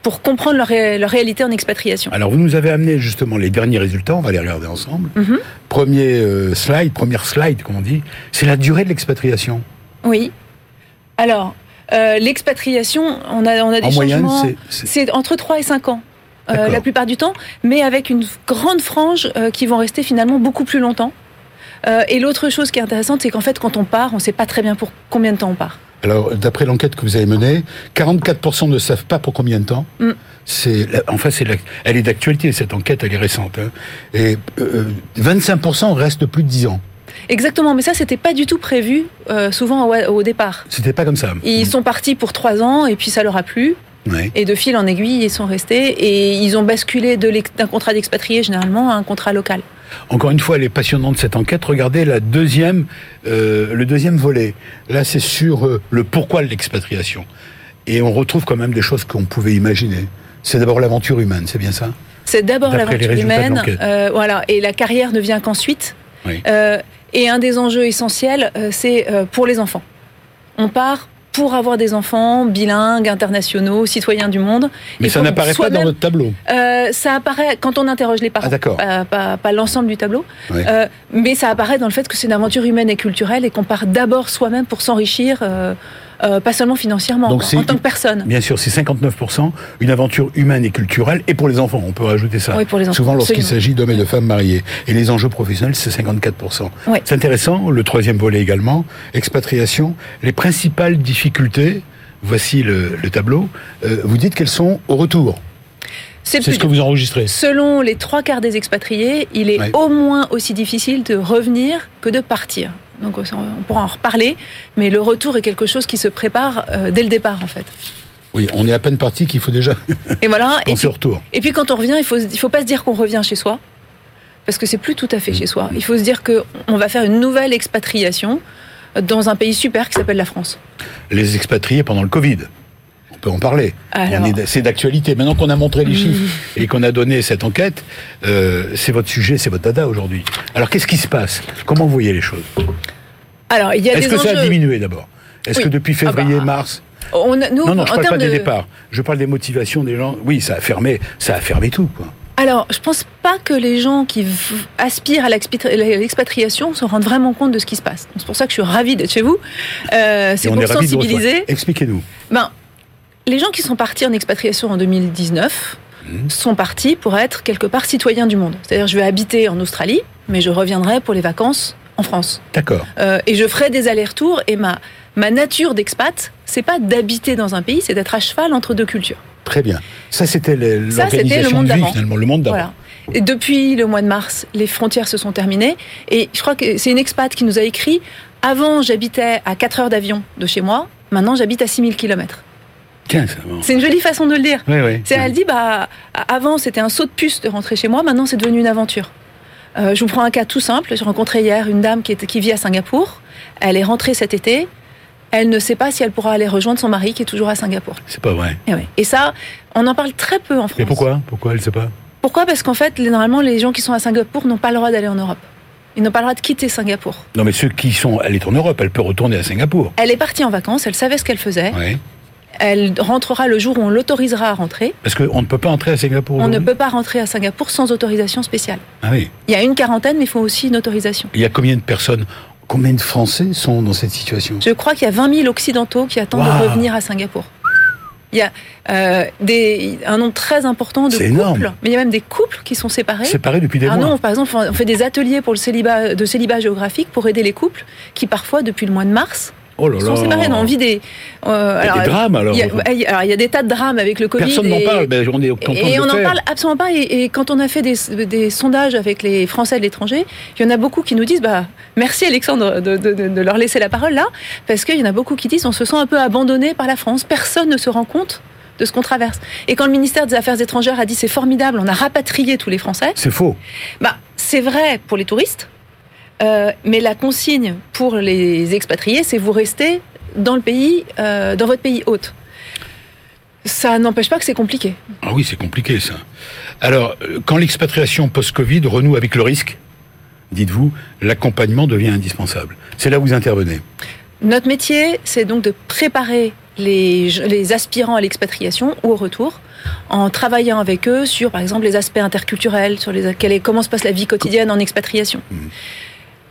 pour comprendre leur, réalité en expatriation. Alors, vous nous avez amené justement les derniers résultats, on va les regarder ensemble. Mhm. Premier euh, slide, première slide, comme on dit, c'est la durée de l'expatriation. Oui. Alors, euh, l'expatriation, on a, on a des en changements. Moyenne, c'est entre 3 et 5 ans. euh, la plupart du temps, mais avec une grande frange euh, qui vont rester finalement beaucoup plus longtemps. Euh, et l'autre chose qui est intéressante, c'est qu'en fait, quand on part, on ne sait pas très bien pour combien de temps on part. Alors, d'après l'enquête que vous avez menée, 44% ne savent pas pour combien de temps. Mm. C'est, enfin, c'est, elle est d'actualité, cette enquête, elle est récente. hein. Et euh, 25% restent plus de 10 ans. Exactement, mais ça, c'était pas du tout prévu, euh, souvent au, au départ. C'était pas comme ça. Ils sont partis pour trois ans et puis ça leur a plu. Ouais. Et de fil en aiguille, ils sont restés et ils ont basculé de d'un contrat d'expatrié généralement à un contrat local. Encore une fois, elle est passionnante cette enquête. Regardez la deuxième, euh, le deuxième volet. Là, c'est sur euh, le pourquoi de l'expatriation. Et on retrouve quand même des choses qu'on pouvait imaginer. C'est d'abord l'aventure humaine, c'est bien ça? C'est d'abord l'aventure humaine, euh, voilà, et la carrière ne vient qu'ensuite. Oui. Et un des enjeux essentiels, c'est pour les enfants. On part pour avoir des enfants bilingues, internationaux, citoyens du monde. Mais Et ça n'apparaît pas dans notre tableau. Euh, ça apparaît quand on interroge les parents, Ah, d'accord. pas, pas- pas l'ensemble du tableau. Euh, mais ça apparaît dans le fait que c'est une aventure humaine et culturelle et qu'on part d'abord soi-même pour s'enrichir, euh, euh, pas seulement financièrement, Donc en tant que personne. Bien sûr, c'est 59%, une aventure humaine et culturelle, et pour les enfants, on peut rajouter ça. Oui, pour les enfants, Souvent lorsqu'il s'agit d'hommes et de femmes mariés. Et les enjeux professionnels, c'est 54%. Ouais. C'est intéressant, le troisième volet également, expatriation. Les principales difficultés, voici le, le tableau, Euh, vous dites qu'elles sont au retour. C'est ce que vous enregistrez. Selon les trois quarts des expatriés, il est Ouais. au moins aussi difficile de revenir que de partir. Donc on pourra en reparler, mais le retour est quelque chose qui se prépare euh, dès le départ en fait. Oui, on est à peine parti qu'il faut déjà Et voilà. [LAUGHS] Et puis, retour. et puis quand on revient, il faut il faut pas se dire qu'on revient chez soi, parce que c'est plus tout à fait chez soi. Il faut se dire que on va faire une nouvelle expatriation dans un pays super qui s'appelle la France. Les expatriés pendant le Covid. On peut en parler. C'est d'actualité. Maintenant qu'on a montré les chiffres et qu'on a donné cette enquête, euh, c'est votre sujet, c'est votre dada aujourd'hui. Alors qu'est-ce qui se passe? Comment vous voyez les choses? Alors il y a Est-ce des que ça a diminué d'abord? Est-ce Oui. que depuis février, Ah bah, mars On nous, Non, non, je parle pas termes des de- départs. Je parle des motivations des gens. Oui, ça a fermé, ça a fermé tout. Quoi. Alors, je pense pas que les gens qui aspirent à l'expatri- l'expatriation se rendent vraiment compte de ce qui se passe. C'est pour ça que je suis ravie d'être chez vous. Euh, c'est pour de sensibiliser. Expliquez-nous. Ben, les gens qui sont partis en expatriation en 2019 Mhm. sont partis pour être quelque part citoyens du monde. C'est-à-dire, je vais habiter en Australie, mais je reviendrai pour les vacances en France. D'accord. Euh, et je ferai des allers-retours. Et ma, ma nature d'expat, c'est pas d'habiter dans un pays, c'est d'être à cheval entre deux cultures. Très bien. Ça, c'était l'organisation monde de vie, finalement, le monde d'avant. Voilà. Et depuis le mois de mars, les frontières se sont terminées. Et je crois que c'est une expat qui nous a écrit Avant, j'habitais à 4 heures d'avion de chez moi. Maintenant, j'habite à 6000 km. Tiens. C'est une jolie façon de le dire. Oui, oui. C'est, elle dit bah, avant, c'était un saut de puce de rentrer chez moi. Maintenant, c'est devenu une aventure. Euh, je vous prends un cas tout simple. J'ai rencontré hier une dame qui, est- qui vit à Singapour. Elle est rentrée cet été. Elle ne sait pas si elle pourra aller rejoindre son mari qui est toujours à Singapour. C'est pas vrai. Et, ouais. Et ça, on en parle très peu en France. Mais pourquoi? Pourquoi elle sait pas? Pourquoi? Parce qu'en fait, normalement, les gens qui sont à Singapour n'ont pas le droit d'aller en Europe. Ils n'ont pas le droit de quitter Singapour. Non, mais ceux qui sont. Elle est en Europe, elle peut retourner à Singapour. Elle est partie en vacances, elle savait ce qu'elle faisait. Elle rentrera le jour où on l'autorisera à rentrer. Parce qu'on ne peut pas entrer à Singapour. On ne peut pas rentrer à Singapour sans autorisation spéciale. Ah oui. Il y a une quarantaine, mais il faut aussi une autorisation. Il y a combien de personnes, combien de Français sont dans cette situation? Je crois qu'il y a 20 000 occidentaux qui attendent de revenir à Singapour. Il y a euh, des, un nombre très important de C'est couples, énorme. mais il y a même des couples qui sont séparés. Séparés depuis des Ah mois. non, par exemple, on fait des ateliers pour le célibat, de célibat géographique pour aider les couples qui parfois, depuis le mois de mars, Oh là sont là. séparés. On vit des, euh, Il y a des drames alors. il y a, alors, il y a des tas de drames avec le Covid. Personne n'en parle, mais on est content Et de on n'en parle absolument pas. Et, et quand on a fait des, des sondages avec les Français de l'étranger, il y en a beaucoup qui nous disent bah, merci Alexandre de, de- de- de leur laisser la parole là, parce qu'il y en a beaucoup qui disent on se sent un peu abandonné par la France. Personne ne se rend compte de ce qu'on traverse. Et quand le ministère des Affaires étrangères a dit c'est formidable, on a rapatrié tous les Français, C'est faux. bah, c'est vrai pour les touristes, euh, mais la consigne pour les expatriés, c'est vous restez dans le pays, euh, dans votre pays hôte. Ça n'empêche pas que c'est compliqué. Ah oui, c'est compliqué ça. Alors, euh, quand l'expatriation post-Covid renoue avec le risque, dites-vous, l'accompagnement devient indispensable. C'est là où vous intervenez. Notre métier, c'est donc de préparer les, les aspirants à l'expatriation ou au retour, en travaillant avec eux sur, par exemple, les aspects interculturels, sur les, comment se passe la vie quotidienne en expatriation. Mhm.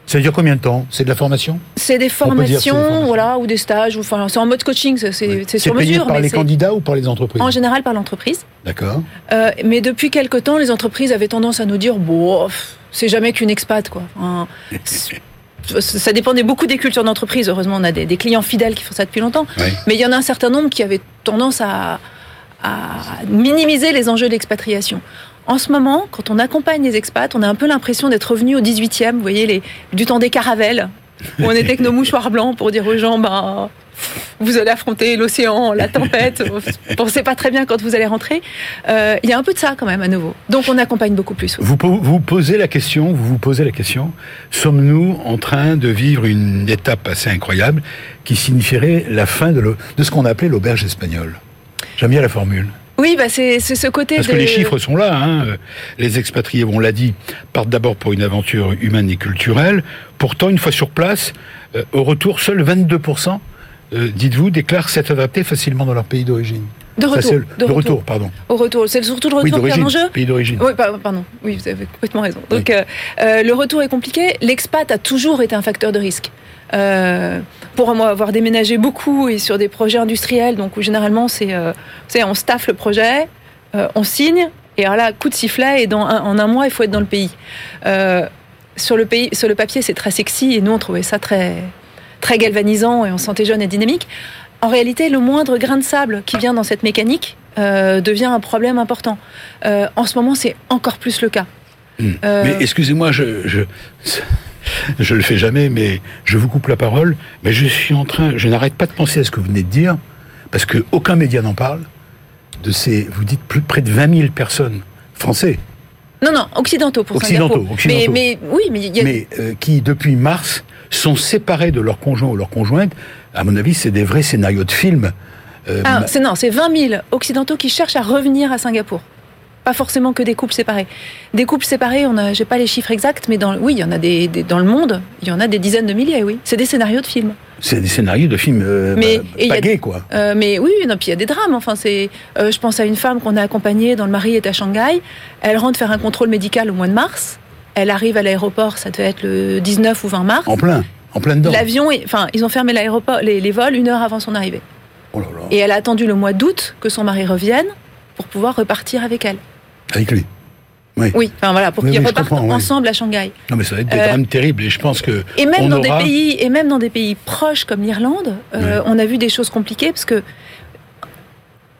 Ça dure combien de temps? C'est de la formation? C'est des formations, voilà, ou des stages, ou, enfin, c'est en mode coaching, c'est sur payé mesure, par mais les candidats ou par les entreprises? en général par l'entreprise. D'accord. Euh, mais depuis quelque temps, les entreprises avaient tendance à nous dire bon, c'est jamais qu'une expat, quoi. Enfin, [LAUGHS] ça dépendait beaucoup des cultures d'entreprise. Heureusement, on a des, des clients fidèles qui font ça depuis longtemps. Mais il y en a un certain nombre qui avaient tendance à, à minimiser les enjeux de l'expatriation. En ce moment, quand on accompagne les expats, on a un peu l'impression d'être revenu au 18e, vous voyez, les, du temps des caravelles, où on était avec nos mouchoirs blancs pour dire aux gens, bah, vous allez affronter l'océan, la tempête, pensez pas très bien quand vous allez rentrer. Euh, Il y a un peu de ça quand même à nouveau. Donc on accompagne beaucoup plus. Vous vous posez la question, vous vous posez la question, sommes-nous en train de vivre une étape assez incroyable qui signifierait la fin de ce qu'on appelait l'auberge espagnole? J'aime bien la formule. Oui, bah c'est c'est ce côté Parce de... que les chiffres sont là. Hein. Les expatriés, on l'a dit, partent d'abord pour une aventure humaine et culturelle. Pourtant, une fois sur place, euh, au retour, seuls 22%, euh, dites-vous, déclarent s'être adaptés facilement dans leur pays d'origine. De retour. de de retour. retour, pardon. Au retour. C'est surtout le Oui, retour qui est un enjeu. Pays d'origine. Oui, pa- pardon. Oui, vous avez complètement raison. Donc, euh, euh, le retour est compliqué. L'expat a toujours été un facteur de risque. Euh, pour moi, avoir déménagé beaucoup et sur des projets industriels, donc où généralement c'est, euh, on staffe le projet, on signe, et alors là, coup de sifflet, et dans un- en un mois, il faut être dans le pays. Sur le pays, sur le papier, c'est très sexy, et nous, on trouvait ça très, très galvanisant, et on se sentait jeune et dynamique. En réalité, le moindre grain de sable qui vient dans cette mécanique euh, devient un problème important. Euh, en ce moment, c'est encore plus le cas. Hmm. Euh, Mais excusez-moi, je, je, [LAUGHS] je le fais jamais, mais je vous coupe la parole. Mais je suis en train, je n'arrête pas de penser à ce que vous venez de dire, parce que aucun média n'en parle. De ces, vous dites plus près de 20 000 personnes français, Non, non, occidentaux pour Occidentaux, Singapour. occidentaux. Mais, mais oui, mais il y a... mais qui depuis mars sont séparés de leur conjoint ou leur conjointe. À mon avis, c'est des vrais scénarios de films. Euh, Ah, ma- c'est non, c'est 20 000 occidentaux qui cherchent à revenir à Singapour. Pas forcément que des couples séparés. Des couples séparés, on a, j'ai pas les chiffres exacts, mais dans, oui, il y en a des, des- dans le monde, il y en a des dizaines de milliers, oui. C'est des scénarios de films. c'est des scénarios de films euh, Mais- bah, a- quoi. Euh, mais oui, non, puis il y a des drames. Enfin, c'est, euh, je pense à une femme qu'on a accompagnée dont le mari est à Shanghai. Elle rentre faire un contrôle médical au mois de mars. Elle arrive à l'aéroport, ça devait être le 19 ou 20 mars. En plein, en plein dedans. L'avion, enfin, ils ont fermé l'aéroport, les, les vols une heure avant son arrivée. Oh là là. Et elle a attendu le mois d'août que son mari revienne pour pouvoir repartir avec elle. Avec lui. Oui, enfin voilà, pour Oui, qu'ils oui, repartent oui. ensemble à Shanghai. Non, mais ça va être des Euh, drames terribles. Et je pense que Et même On dans aura- des pays, et même dans des pays proches comme l'Irlande, euh, on a vu des choses compliquées parce que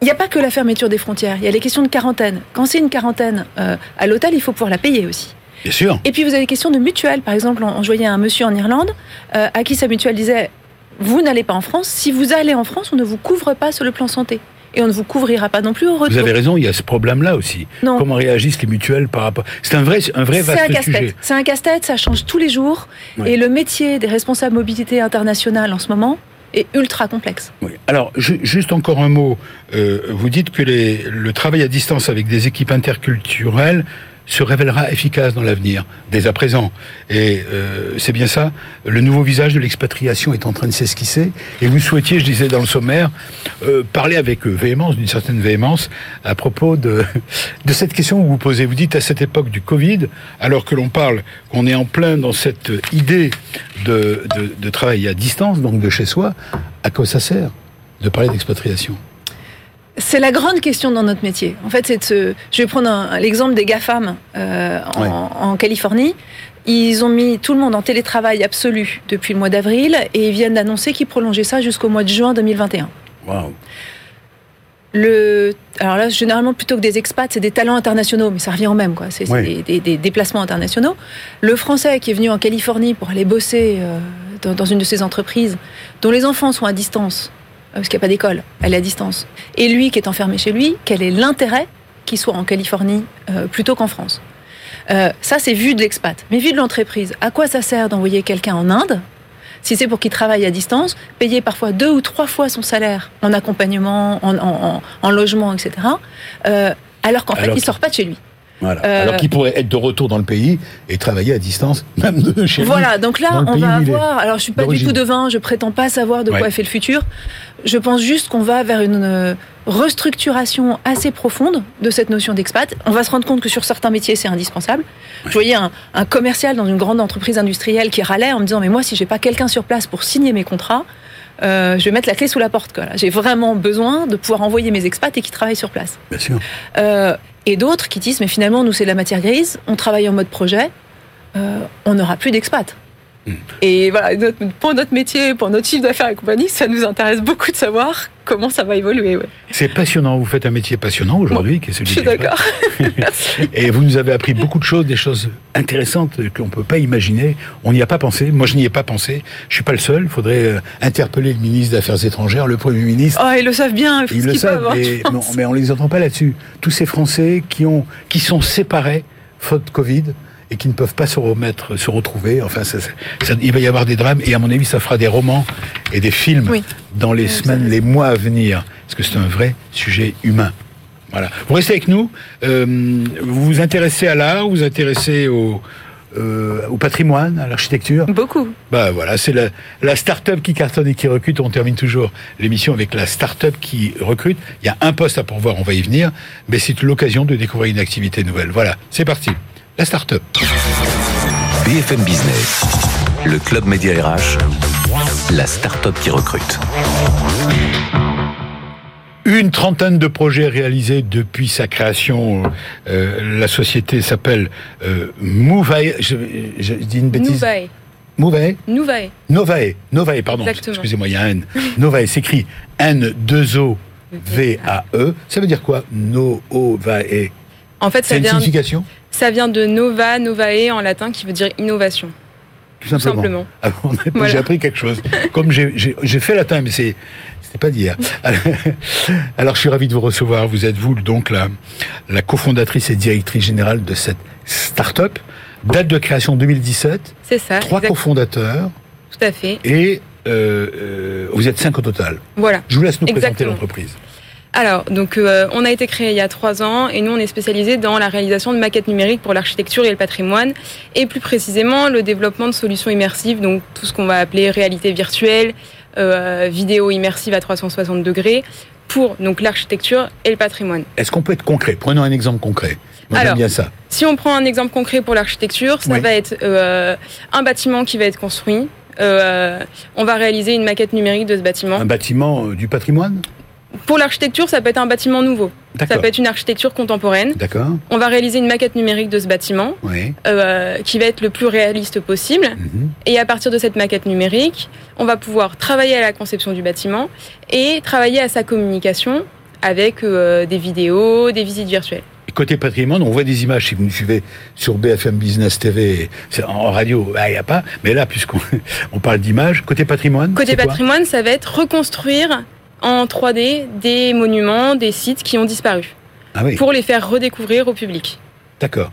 il n'y a pas que la fermeture des frontières. Il y a les questions de quarantaine. Quand c'est une quarantaine euh, à l'hôtel, il faut pouvoir la payer aussi. Bien sûr. Et puis vous avez les questions de mutuelle. Par exemple, on, on voyait un monsieur en Irlande euh, à qui sa mutuelle disait vous n'allez pas en France. Si vous allez en France, on ne vous couvre pas sur le plan santé. Et on ne vous couvrira pas non plus au retour. Vous avez raison, il y a ce problème-là aussi. Non. Comment réagissent les mutuelles par rapport. C'est un vrai, un vrai C'est un vaste sujet. casse-tête. C'est un casse-tête, ça change tous les jours. Et le métier des responsables mobilité internationale en ce moment est ultra complexe. Oui. Alors, ju- juste encore un mot. Euh, vous dites que les, le travail à distance avec des équipes interculturelles se révélera efficace dans l'avenir, dès à présent. Et euh, c'est bien ça. Le nouveau visage de l'expatriation est en train de s'esquisser. Et vous souhaitiez, je disais dans le sommaire, euh, parler avec euh, véhémence, d'une certaine véhémence, à propos de, [LAUGHS] cette question que vous posez. Vous dites à cette époque du Covid, alors que l'on parle qu'on est en plein dans cette idée de, de, de travail à distance, donc de chez soi, à quoi ça sert de parler d'expatriation? C'est la grande question dans notre métier. En fait, c'est de. Je vais prendre l'exemple des GAFAM euh, en, Ouais. en Californie. Ils ont mis tout le monde en télétravail absolu depuis le mois d'avril et ils viennent d'annoncer qu'ils prolongeaient ça jusqu'au mois de juin 2021. Waouh Le... Alors là, généralement, plutôt que des expats, c'est des talents internationaux, mais ça revient au même, quoi. C'est des, des- des déplacements internationaux. Le Français qui est venu en Californie pour aller bosser euh, dans, dans une de ces entreprises, dont les enfants sont à distance, parce qu'il n'y a pas d'école, elle est à distance, et lui qui est enfermé chez lui, quel est l'intérêt qu'il soit en Californie euh, plutôt qu'en France? Euh, Ça, c'est vu de l'expat. Mais vu de l'entreprise, à quoi ça sert d'envoyer quelqu'un en Inde si c'est pour qu'il travaille à distance, payer parfois deux ou trois fois son salaire en accompagnement, en, en- en- en logement, etc., euh, alors qu'en fait, il sort pas de chez lui? Voilà. Euh, Alors qu'il pourrait être de retour dans le pays et travailler à distance, [LAUGHS] même de chez lui. Voilà, donc là, on va avoir. Alors, je suis pas du tout devin, je prétends pas savoir de quoi Ouais. fait le futur. Je pense juste qu'on va vers une euh, restructuration assez profonde de cette notion d'expat. On va se rendre compte que sur certains métiers, c'est indispensable. Je voyais un, un commercial dans une grande entreprise industrielle qui râlait en me disant Mais moi, si j'ai pas quelqu'un sur place pour signer mes contrats, euh, je vais mettre la clé sous la porte. J'ai vraiment besoin de pouvoir envoyer mes expats et qui travaillent sur place. Bien sûr. Euh, et d'autres qui disent, mais finalement, nous, c'est de la matière grise, on travaille en mode projet, euh, on n'aura plus d'expats. Et voilà, notre- pour notre métier, pour notre chiffre d'affaires et compagnie, ça nous intéresse beaucoup de savoir comment ça va évoluer. ouais. C'est passionnant. Vous faites un métier passionnant aujourd'hui, qui est Je celui suis d'expat. d'accord. [LAUGHS] Et vous nous avez appris beaucoup de choses, des choses intéressantes qu'on ne peut pas imaginer. On n'y a pas pensé. Moi, je n'y ai pas pensé. Je suis pas le seul. Il faudrait euh, interpeller le ministre des Affaires étrangères, le Premier ministre. Oh, ils le savent bien, ils le savent, mais, je on- on les entend pas là-dessus. Tous ces Français qui ont, qui sont séparés faute Covid et qui ne peuvent pas se remettre, se retrouver. Enfin, ça, ça- ça- il va y avoir des drames et à mon avis, ça fera des romans et des films Oui. dans les Oui, semaines, les mois à venir, parce que c'est un vrai sujet humain. Voilà. Vous restez avec nous. Euh, vous vous intéressez à l'art, vous vous intéressez au, euh, au patrimoine, à l'architecture. Beaucoup. Bah voilà, c'est la, la start-up qui cartonne et qui recrute. On termine toujours l'émission avec la start-up qui recrute. Il y a un poste à pourvoir, on va y venir, mais c'est l'occasion de découvrir une activité nouvelle. Voilà, c'est parti. La start-up. BFM Business, le club Média RH, la start-up qui recrute. Une trentaine de projets réalisés depuis sa création. Euh, la société s'appelle euh, Movae. Je, je- je dis une bêtise. Nouvae. Movae Nouvae. Novae. Novae, pardon. Exactement. Excusez-moi, il y a un N. [LAUGHS] Novae s'écrit N-2-O-V-A-E. Ça veut dire quoi? Novae En fait, C'est ça une vient, signification? Ça vient de nova, novae en latin, qui veut dire innovation. Tout Tout simplement. Ah, [LAUGHS] Voilà. J'ai appris quelque chose. Comme j'ai- fait latin, mais c'est c'était pas d'hier. [LAUGHS] Alors, je suis ravi de vous recevoir. Vous êtes vous donc la, la cofondatrice et directrice générale de cette start-up. Date de création 2017. C'est ça. Trois cofondateurs Tout à fait. et euh, euh, vous êtes cinq au total. Voilà. Je vous laisse nous présenter l'entreprise. Alors, donc, euh, on a été créé il y a trois ans et nous, on est spécialisé dans la réalisation de maquettes numériques pour l'architecture et le patrimoine et plus précisément le développement de solutions immersives, donc tout ce qu'on va appeler réalité virtuelle, euh, vidéo immersive à 360 degrés pour donc l'architecture et le patrimoine. Est-ce qu'on peut être concret? Prenons un exemple concret. Moi, Alors, bien ça. Si on prend un exemple concret pour l'architecture, ça Oui. va être euh, un bâtiment qui va être construit. On va réaliser une maquette numérique de ce bâtiment. Un bâtiment du patrimoine? Pour l'architecture, ça peut être un bâtiment nouveau. Ça peut être une architecture contemporaine. D'accord. On va réaliser une maquette numérique de ce bâtiment Oui. euh, qui va être le plus réaliste possible. Mhm. Et à partir de cette maquette numérique, on va pouvoir travailler à la conception du bâtiment et travailler à sa communication avec euh, des vidéos, des visites virtuelles. Et Côté patrimoine, on voit des images, si vous nous suivez sur BFM Business TV, en radio, bah, il n'y a pas, mais là, puisqu'on [LAUGHS] on parle d'images, côté patrimoine, Côté patrimoine, ça va être reconstruire en 3D des monuments, des sites qui ont disparu, Ah oui, pour les faire redécouvrir au public. d'accord.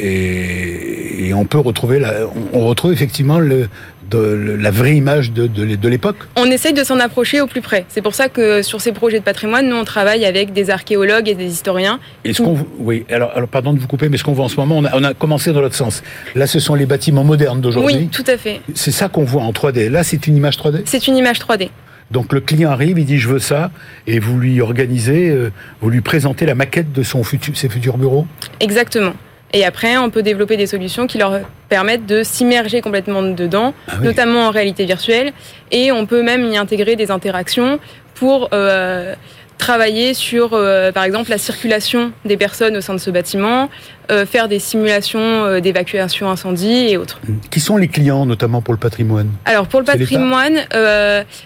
Et, et on peut retrouver, la, on, retrouve effectivement le, de- le- la vraie image de, de, l'é- de l'époque? On essaye de s'en approcher au plus près. C'est pour ça que sur ces projets de patrimoine, nous on travaille avec des archéologues et des historiens. Et ce qu'on, oui, alors, alors pardon de vous couper, mais ce qu'on voit en ce moment, on a, on a commencé dans l'autre sens. Là, ce sont les bâtiments modernes d'aujourd'hui. Oui, tout à fait. C'est ça qu'on voit en 3D. Là, c'est une image 3D. C'est une image 3D. Donc le client arrive, il dit je veux ça, et vous lui organisez, euh, vous lui présentez la maquette de son futur, ses futurs bureaux. Exactement. Et après, on peut développer des solutions qui leur permettent de s'immerger complètement dedans, Ah oui. notamment en réalité virtuelle. Et on peut même y intégrer des interactions pour euh, travailler sur, euh, par exemple, la circulation des personnes au sein de ce bâtiment, euh, faire des simulations euh, d'évacuation incendie et autres. Qui sont les clients, notamment pour le patrimoine? Alors pour le patrimoine,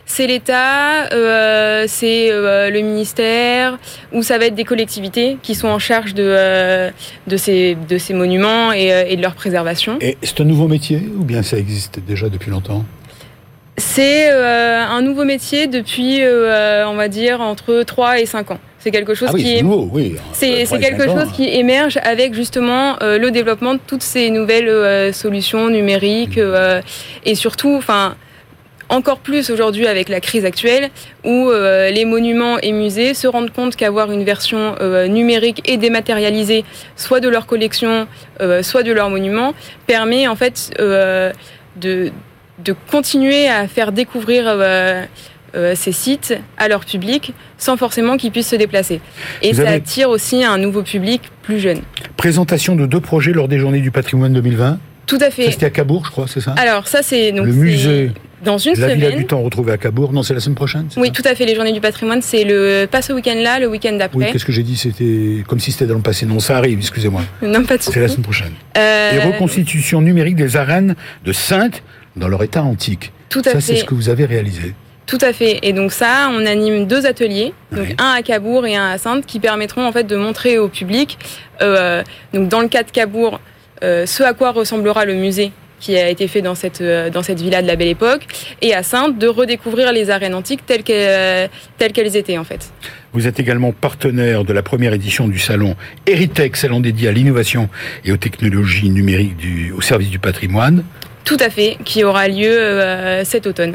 c'est l'État, c'est le ministère, ou ça va être des collectivités qui sont en charge de, de, ces, de ces monuments et, et de leur préservation. Et c'est un nouveau métier ou bien ça existe déjà depuis longtemps? C'est euh, un nouveau métier depuis, euh, on va dire, entre 3 et 5 ans. C'est quelque chose Ah oui, qui est... nouveau, oui. C'est Euh, quelque ans, chose qui émerge avec justement euh, le développement de toutes ces nouvelles euh, solutions numériques euh, et surtout, enfin, encore plus aujourd'hui avec la crise actuelle, où euh, les monuments et musées se rendent compte qu'avoir une version euh, numérique et dématérialisée, soit de leur collection, euh, soit de leurs monuments, permet en fait euh, de, de continuer à faire découvrir euh, euh, ces sites à leur public sans forcément qu'ils puissent se déplacer. Et Vous ça avez- attire aussi un nouveau public plus jeune. Présentation de deux projets lors des Journées du patrimoine 2020. Tout à fait. c'était à Cabourg, je crois, c'est ça? Alors ça c'est Le musée. dans une La Villa semaine. du Temps retrouvée à Cabourg. Non, c'est la semaine prochaine Oui, tout à fait. Les journées du patrimoine, c'est le pas ce week-end là, le week-end Oui, d'après. qu'est-ce que j'ai dit? C'était comme si c'était dans le passé. Non, ça arrive, excusez-moi. non, pas de C'est la semaine prochaine. Euh, Et reconstitution numérique des arènes de Sainte dans leur état antique. tout à Ça, c'est ce que vous avez réalisé. Tout à fait. Et donc ça, on anime deux ateliers, donc Oui. un à Cabourg et un à Sainte, qui permettront en fait de montrer au public, euh, donc dans le cas de Cabourg, euh, ce à quoi ressemblera le musée qui a été fait dans cette euh, dans cette villa de la Belle Époque, et à Sainte de redécouvrir les arènes antiques telles qu'elles telles qu'elles étaient en fait. Vous êtes également partenaire de la première édition du salon Eritech, salon dédié à l'innovation et aux technologies numériques du, au service du patrimoine. Tout à fait, qui aura lieu euh, cet automne.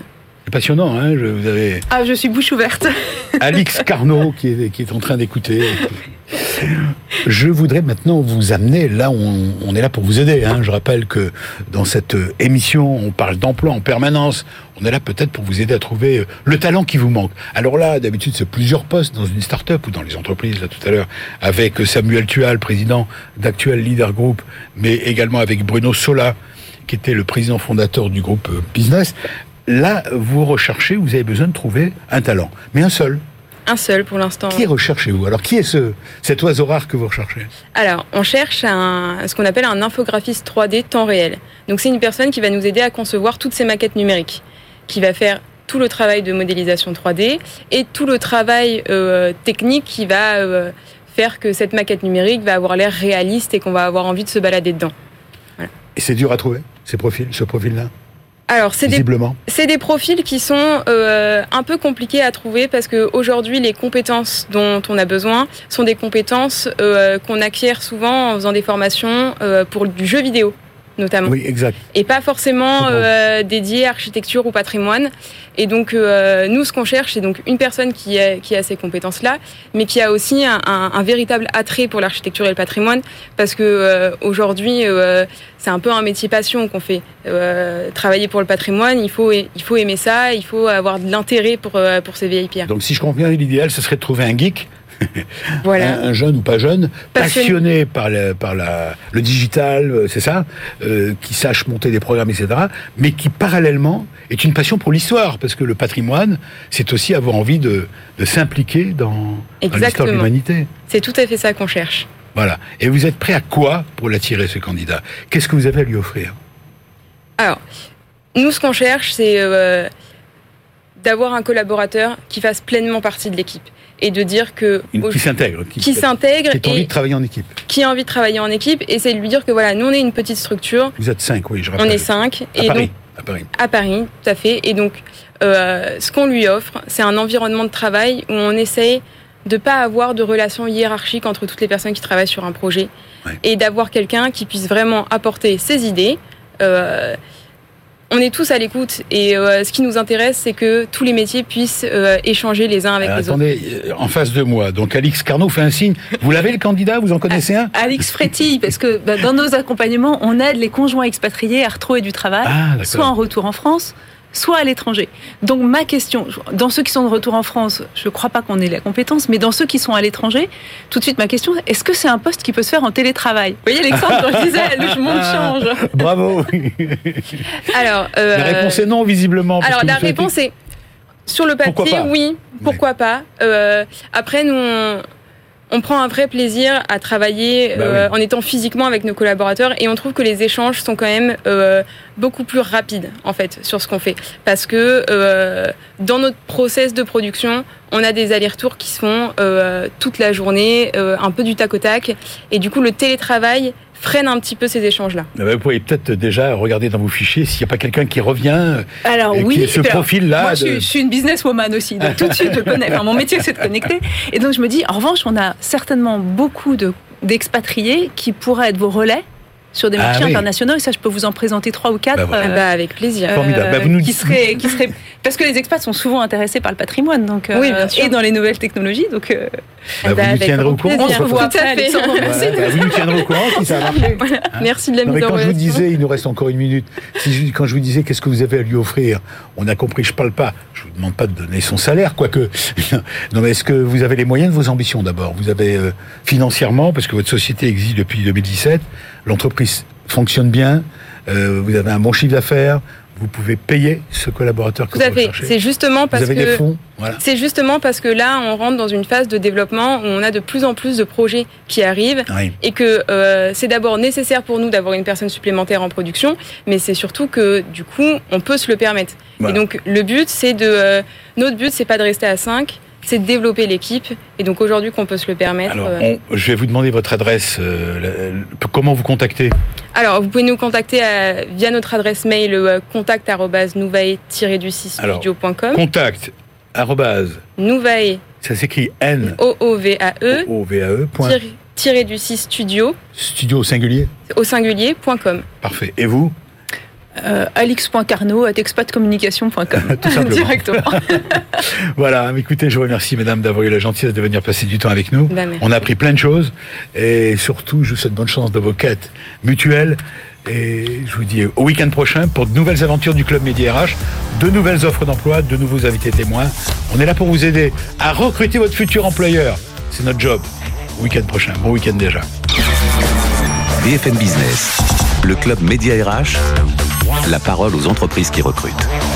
Passionnant, hein je, Vous avez Ah, je suis bouche ouverte. [LAUGHS] Alix Carnot qui est, qui est en train d'écouter. Je voudrais maintenant vous amener là où on, on est là pour vous aider. Hein. Je rappelle que dans cette émission, on parle d'emploi en permanence. On est là peut-être pour vous aider à trouver euh, le talent qui vous manque. Alors là, d'habitude, c'est plusieurs postes dans une start-up ou dans les entreprises, là tout à l'heure, avec Samuel Tual, président d'Actuel Leader Group, mais également avec Bruno Sola, qui était le président fondateur du groupe Business. Là, vous recherchez, vous avez besoin de trouver un talent, mais un seul. Un seul pour l'instant. Qui recherchez-vous? Alors, qui est ce, cet oiseau rare que vous recherchez? Alors, on cherche un, ce qu'on appelle un infographiste 3D temps réel. Donc, c'est une personne qui va nous aider à concevoir toutes ces maquettes numériques, qui va faire tout le travail de modélisation 3D et tout le travail euh, technique qui va euh, faire que cette maquette numérique va avoir l'air réaliste et qu'on va avoir envie de se balader dedans. Et c'est dur à trouver, ces profils, ce profil-là Alors, c'est des des profils qui sont euh, un peu compliqués à trouver parce que aujourd'hui les compétences dont on a besoin sont des compétences euh, qu'on acquiert souvent en faisant des formations euh, pour du jeu vidéo notamment Oui, exact. et pas forcément euh, dédiées à architecture ou patrimoine. Et donc euh, nous ce qu'on cherche c'est donc une personne qui a, qui a ces compétences là, mais qui a aussi un, un- un véritable attrait pour l'architecture et le patrimoine parce que euh, aujourd'hui c'est un peu un métier passion qu'on fait. Travailler pour le patrimoine, il faut il faut aimer ça, il faut avoir de l'intérêt pour pour ces vieilles pierres. Donc, si je comprends bien, l'idéal, ce serait de trouver un geek, [LAUGHS] Voilà. un, un jeune ou pas jeune, Passionné. passionné par, le, par la, le digital, euh, c'est ça, euh, qui sache monter des programmes, etc., mais qui, parallèlement, est une passion pour l'histoire, parce que le patrimoine, c'est aussi avoir envie de, de s'impliquer dans, dans l'histoire de l'humanité. C'est tout à fait ça qu'on cherche. Voilà. Et vous êtes prêt à quoi pour l'attirer, ce candidat? Qu'est-ce que vous avez à lui offrir? Alors, nous, ce qu'on cherche, c'est euh, d'avoir un collaborateur qui fasse pleinement partie de l'équipe et de dire que Une, Qui s'intègre Qui, qui s'intègre qui a envie de travailler en équipe qui a envie de travailler en équipe et c'est de lui dire que voilà, nous on est une petite structure, Vous êtes cinq, oui, je on rappelle. est cinq À et Paris. donc À Paris. à Paris, tout à fait. Et donc, euh, ce qu'on lui offre, c'est un environnement de travail où on essaye de pas avoir de relation hiérarchique entre toutes les personnes qui travaillent sur un projet Ouais. et d'avoir quelqu'un qui puisse vraiment apporter ses idées. Euh, on est tous à l'écoute et euh, ce qui nous intéresse, c'est que tous les métiers puissent euh, échanger les uns avec Alors, les autres. attendez, euh, en face de moi, donc Alix Carnot fait un signe. Vous l'avez le candidat? Vous en connaissez un? Alix frétille, parce que bah, dans nos accompagnements, on aide les conjoints expatriés à retrouver du travail, Ah, d'accord. soit en retour en France, soit à l'étranger. Donc ma question, dans ceux qui sont de retour en France, je ne crois pas qu'on ait la compétence, mais dans ceux qui sont à l'étranger, tout de suite ma question, est-ce que c'est un poste qui peut se faire en télétravail? Vous voyez Alexandre, quand je disais, le monde change. Bravo [LAUGHS] Alors, euh, La réponse est non, visiblement. Alors la réponse est sur le papier, oui, pourquoi pas. Euh, après, nous, on, on prend un vrai plaisir à travailler Bah euh, en étant physiquement avec nos collaborateurs et on trouve que les échanges sont quand même euh, beaucoup plus rapides en fait sur ce qu'on fait. Parce que euh, dans notre process de production, on a des allers-retours qui se font euh, toute la journée, euh, un peu du tac au tac. Et du coup le télétravail freine un petit peu ces échanges-là. Ah bah, Vous pouvez peut-être déjà regarder dans vos fichiers s'il n'y a pas quelqu'un qui revient. Alors Et oui, ce alors, profil-là Moi, je, de- suis, je suis une businesswoman aussi, donc tout de suite je connais. Enfin, mon métier c'est de connecter, et donc je me dis, en revanche, on a certainement beaucoup de d'expatriés qui pourraient être vos relais sur des Ah marchés oui. internationaux. Et ça, je peux vous en présenter trois ou quatre. Bah voilà. Ah bah, avec plaisir. euh, Formidable. Bah, vous nous qui seraient, qui seraient, parce que les expats sont souvent intéressés par le patrimoine, donc euh, Oui, et dans les nouvelles technologies. Donc, euh, Bah, vous nous avec tiendrez au courant. on plaisir. se revoit Tout à après, fait. Alexandre. Voilà, Merci. bah, vous nous tiendrez au courant si ça a marché. Voilà. Merci de la Non, mise mais en quand je vous disais, il nous reste encore une minute, si je- quand je vous disais qu'est-ce que vous avez à lui offrir, on a compris, je parle pas, je vous demande pas de donner son salaire, quoique. [LAUGHS] non, mais est-ce que vous avez les moyens de vos ambitions d'abord? Vous avez euh, financièrement, parce que votre société existe depuis 2017, l'entreprise fonctionne bien, euh, vous avez un bon chiffre d'affaires, vous pouvez payer ce collaborateur que Tout à vous fait. C'est justement Vous parce avez que des fonds, voilà. c'est justement parce que là, on rentre dans une phase de développement où on a de plus en plus de projets qui arrivent Oui. et que euh, c'est d'abord nécessaire pour nous d'avoir une personne supplémentaire en production, mais c'est surtout que du coup, on peut se le permettre. Voilà. Et donc, le but, c'est de euh, notre but, c'est pas de rester à 5 c'est de développer l'équipe. Et donc aujourd'hui qu'on peut se le permettre. Alors, euh, on- je vais vous demamer votre adresse. euh, la- la- comment vous contacter? Alors, vous pouvez nous contacter à- via notre adresse mail euh, contact nouvae-du-6studio.com. Contact Nouvae, ça s'écrit N O-O-V-A-E, O V A E point tiré- tiré du 6 studio studio au singulier. au singulier.com. Parfait. Et vous? Euh, alix.carnot at expatcommunication.com. [LAUGHS] [LAUGHS] Directement. [LAUGHS] Voilà. Écoutez, je vous remercie, mesdames, d'avoir eu la gentillesse de venir passer du temps avec nous. Bah. On a appris plein de choses et surtout, je vous souhaite bonne chance dans vos quêtes mutuelles. Et je vous dis au week-end prochain pour de nouvelles aventures du Club Média RH, de nouvelles offres d'emploi, de nouveaux invités témoins. On est là pour vous aider à recruter votre futur employeur. C'est notre job. Au week-end prochain. Bon week-end déjà. BFM Business, le club Média RH, la parole aux entreprises qui recrutent.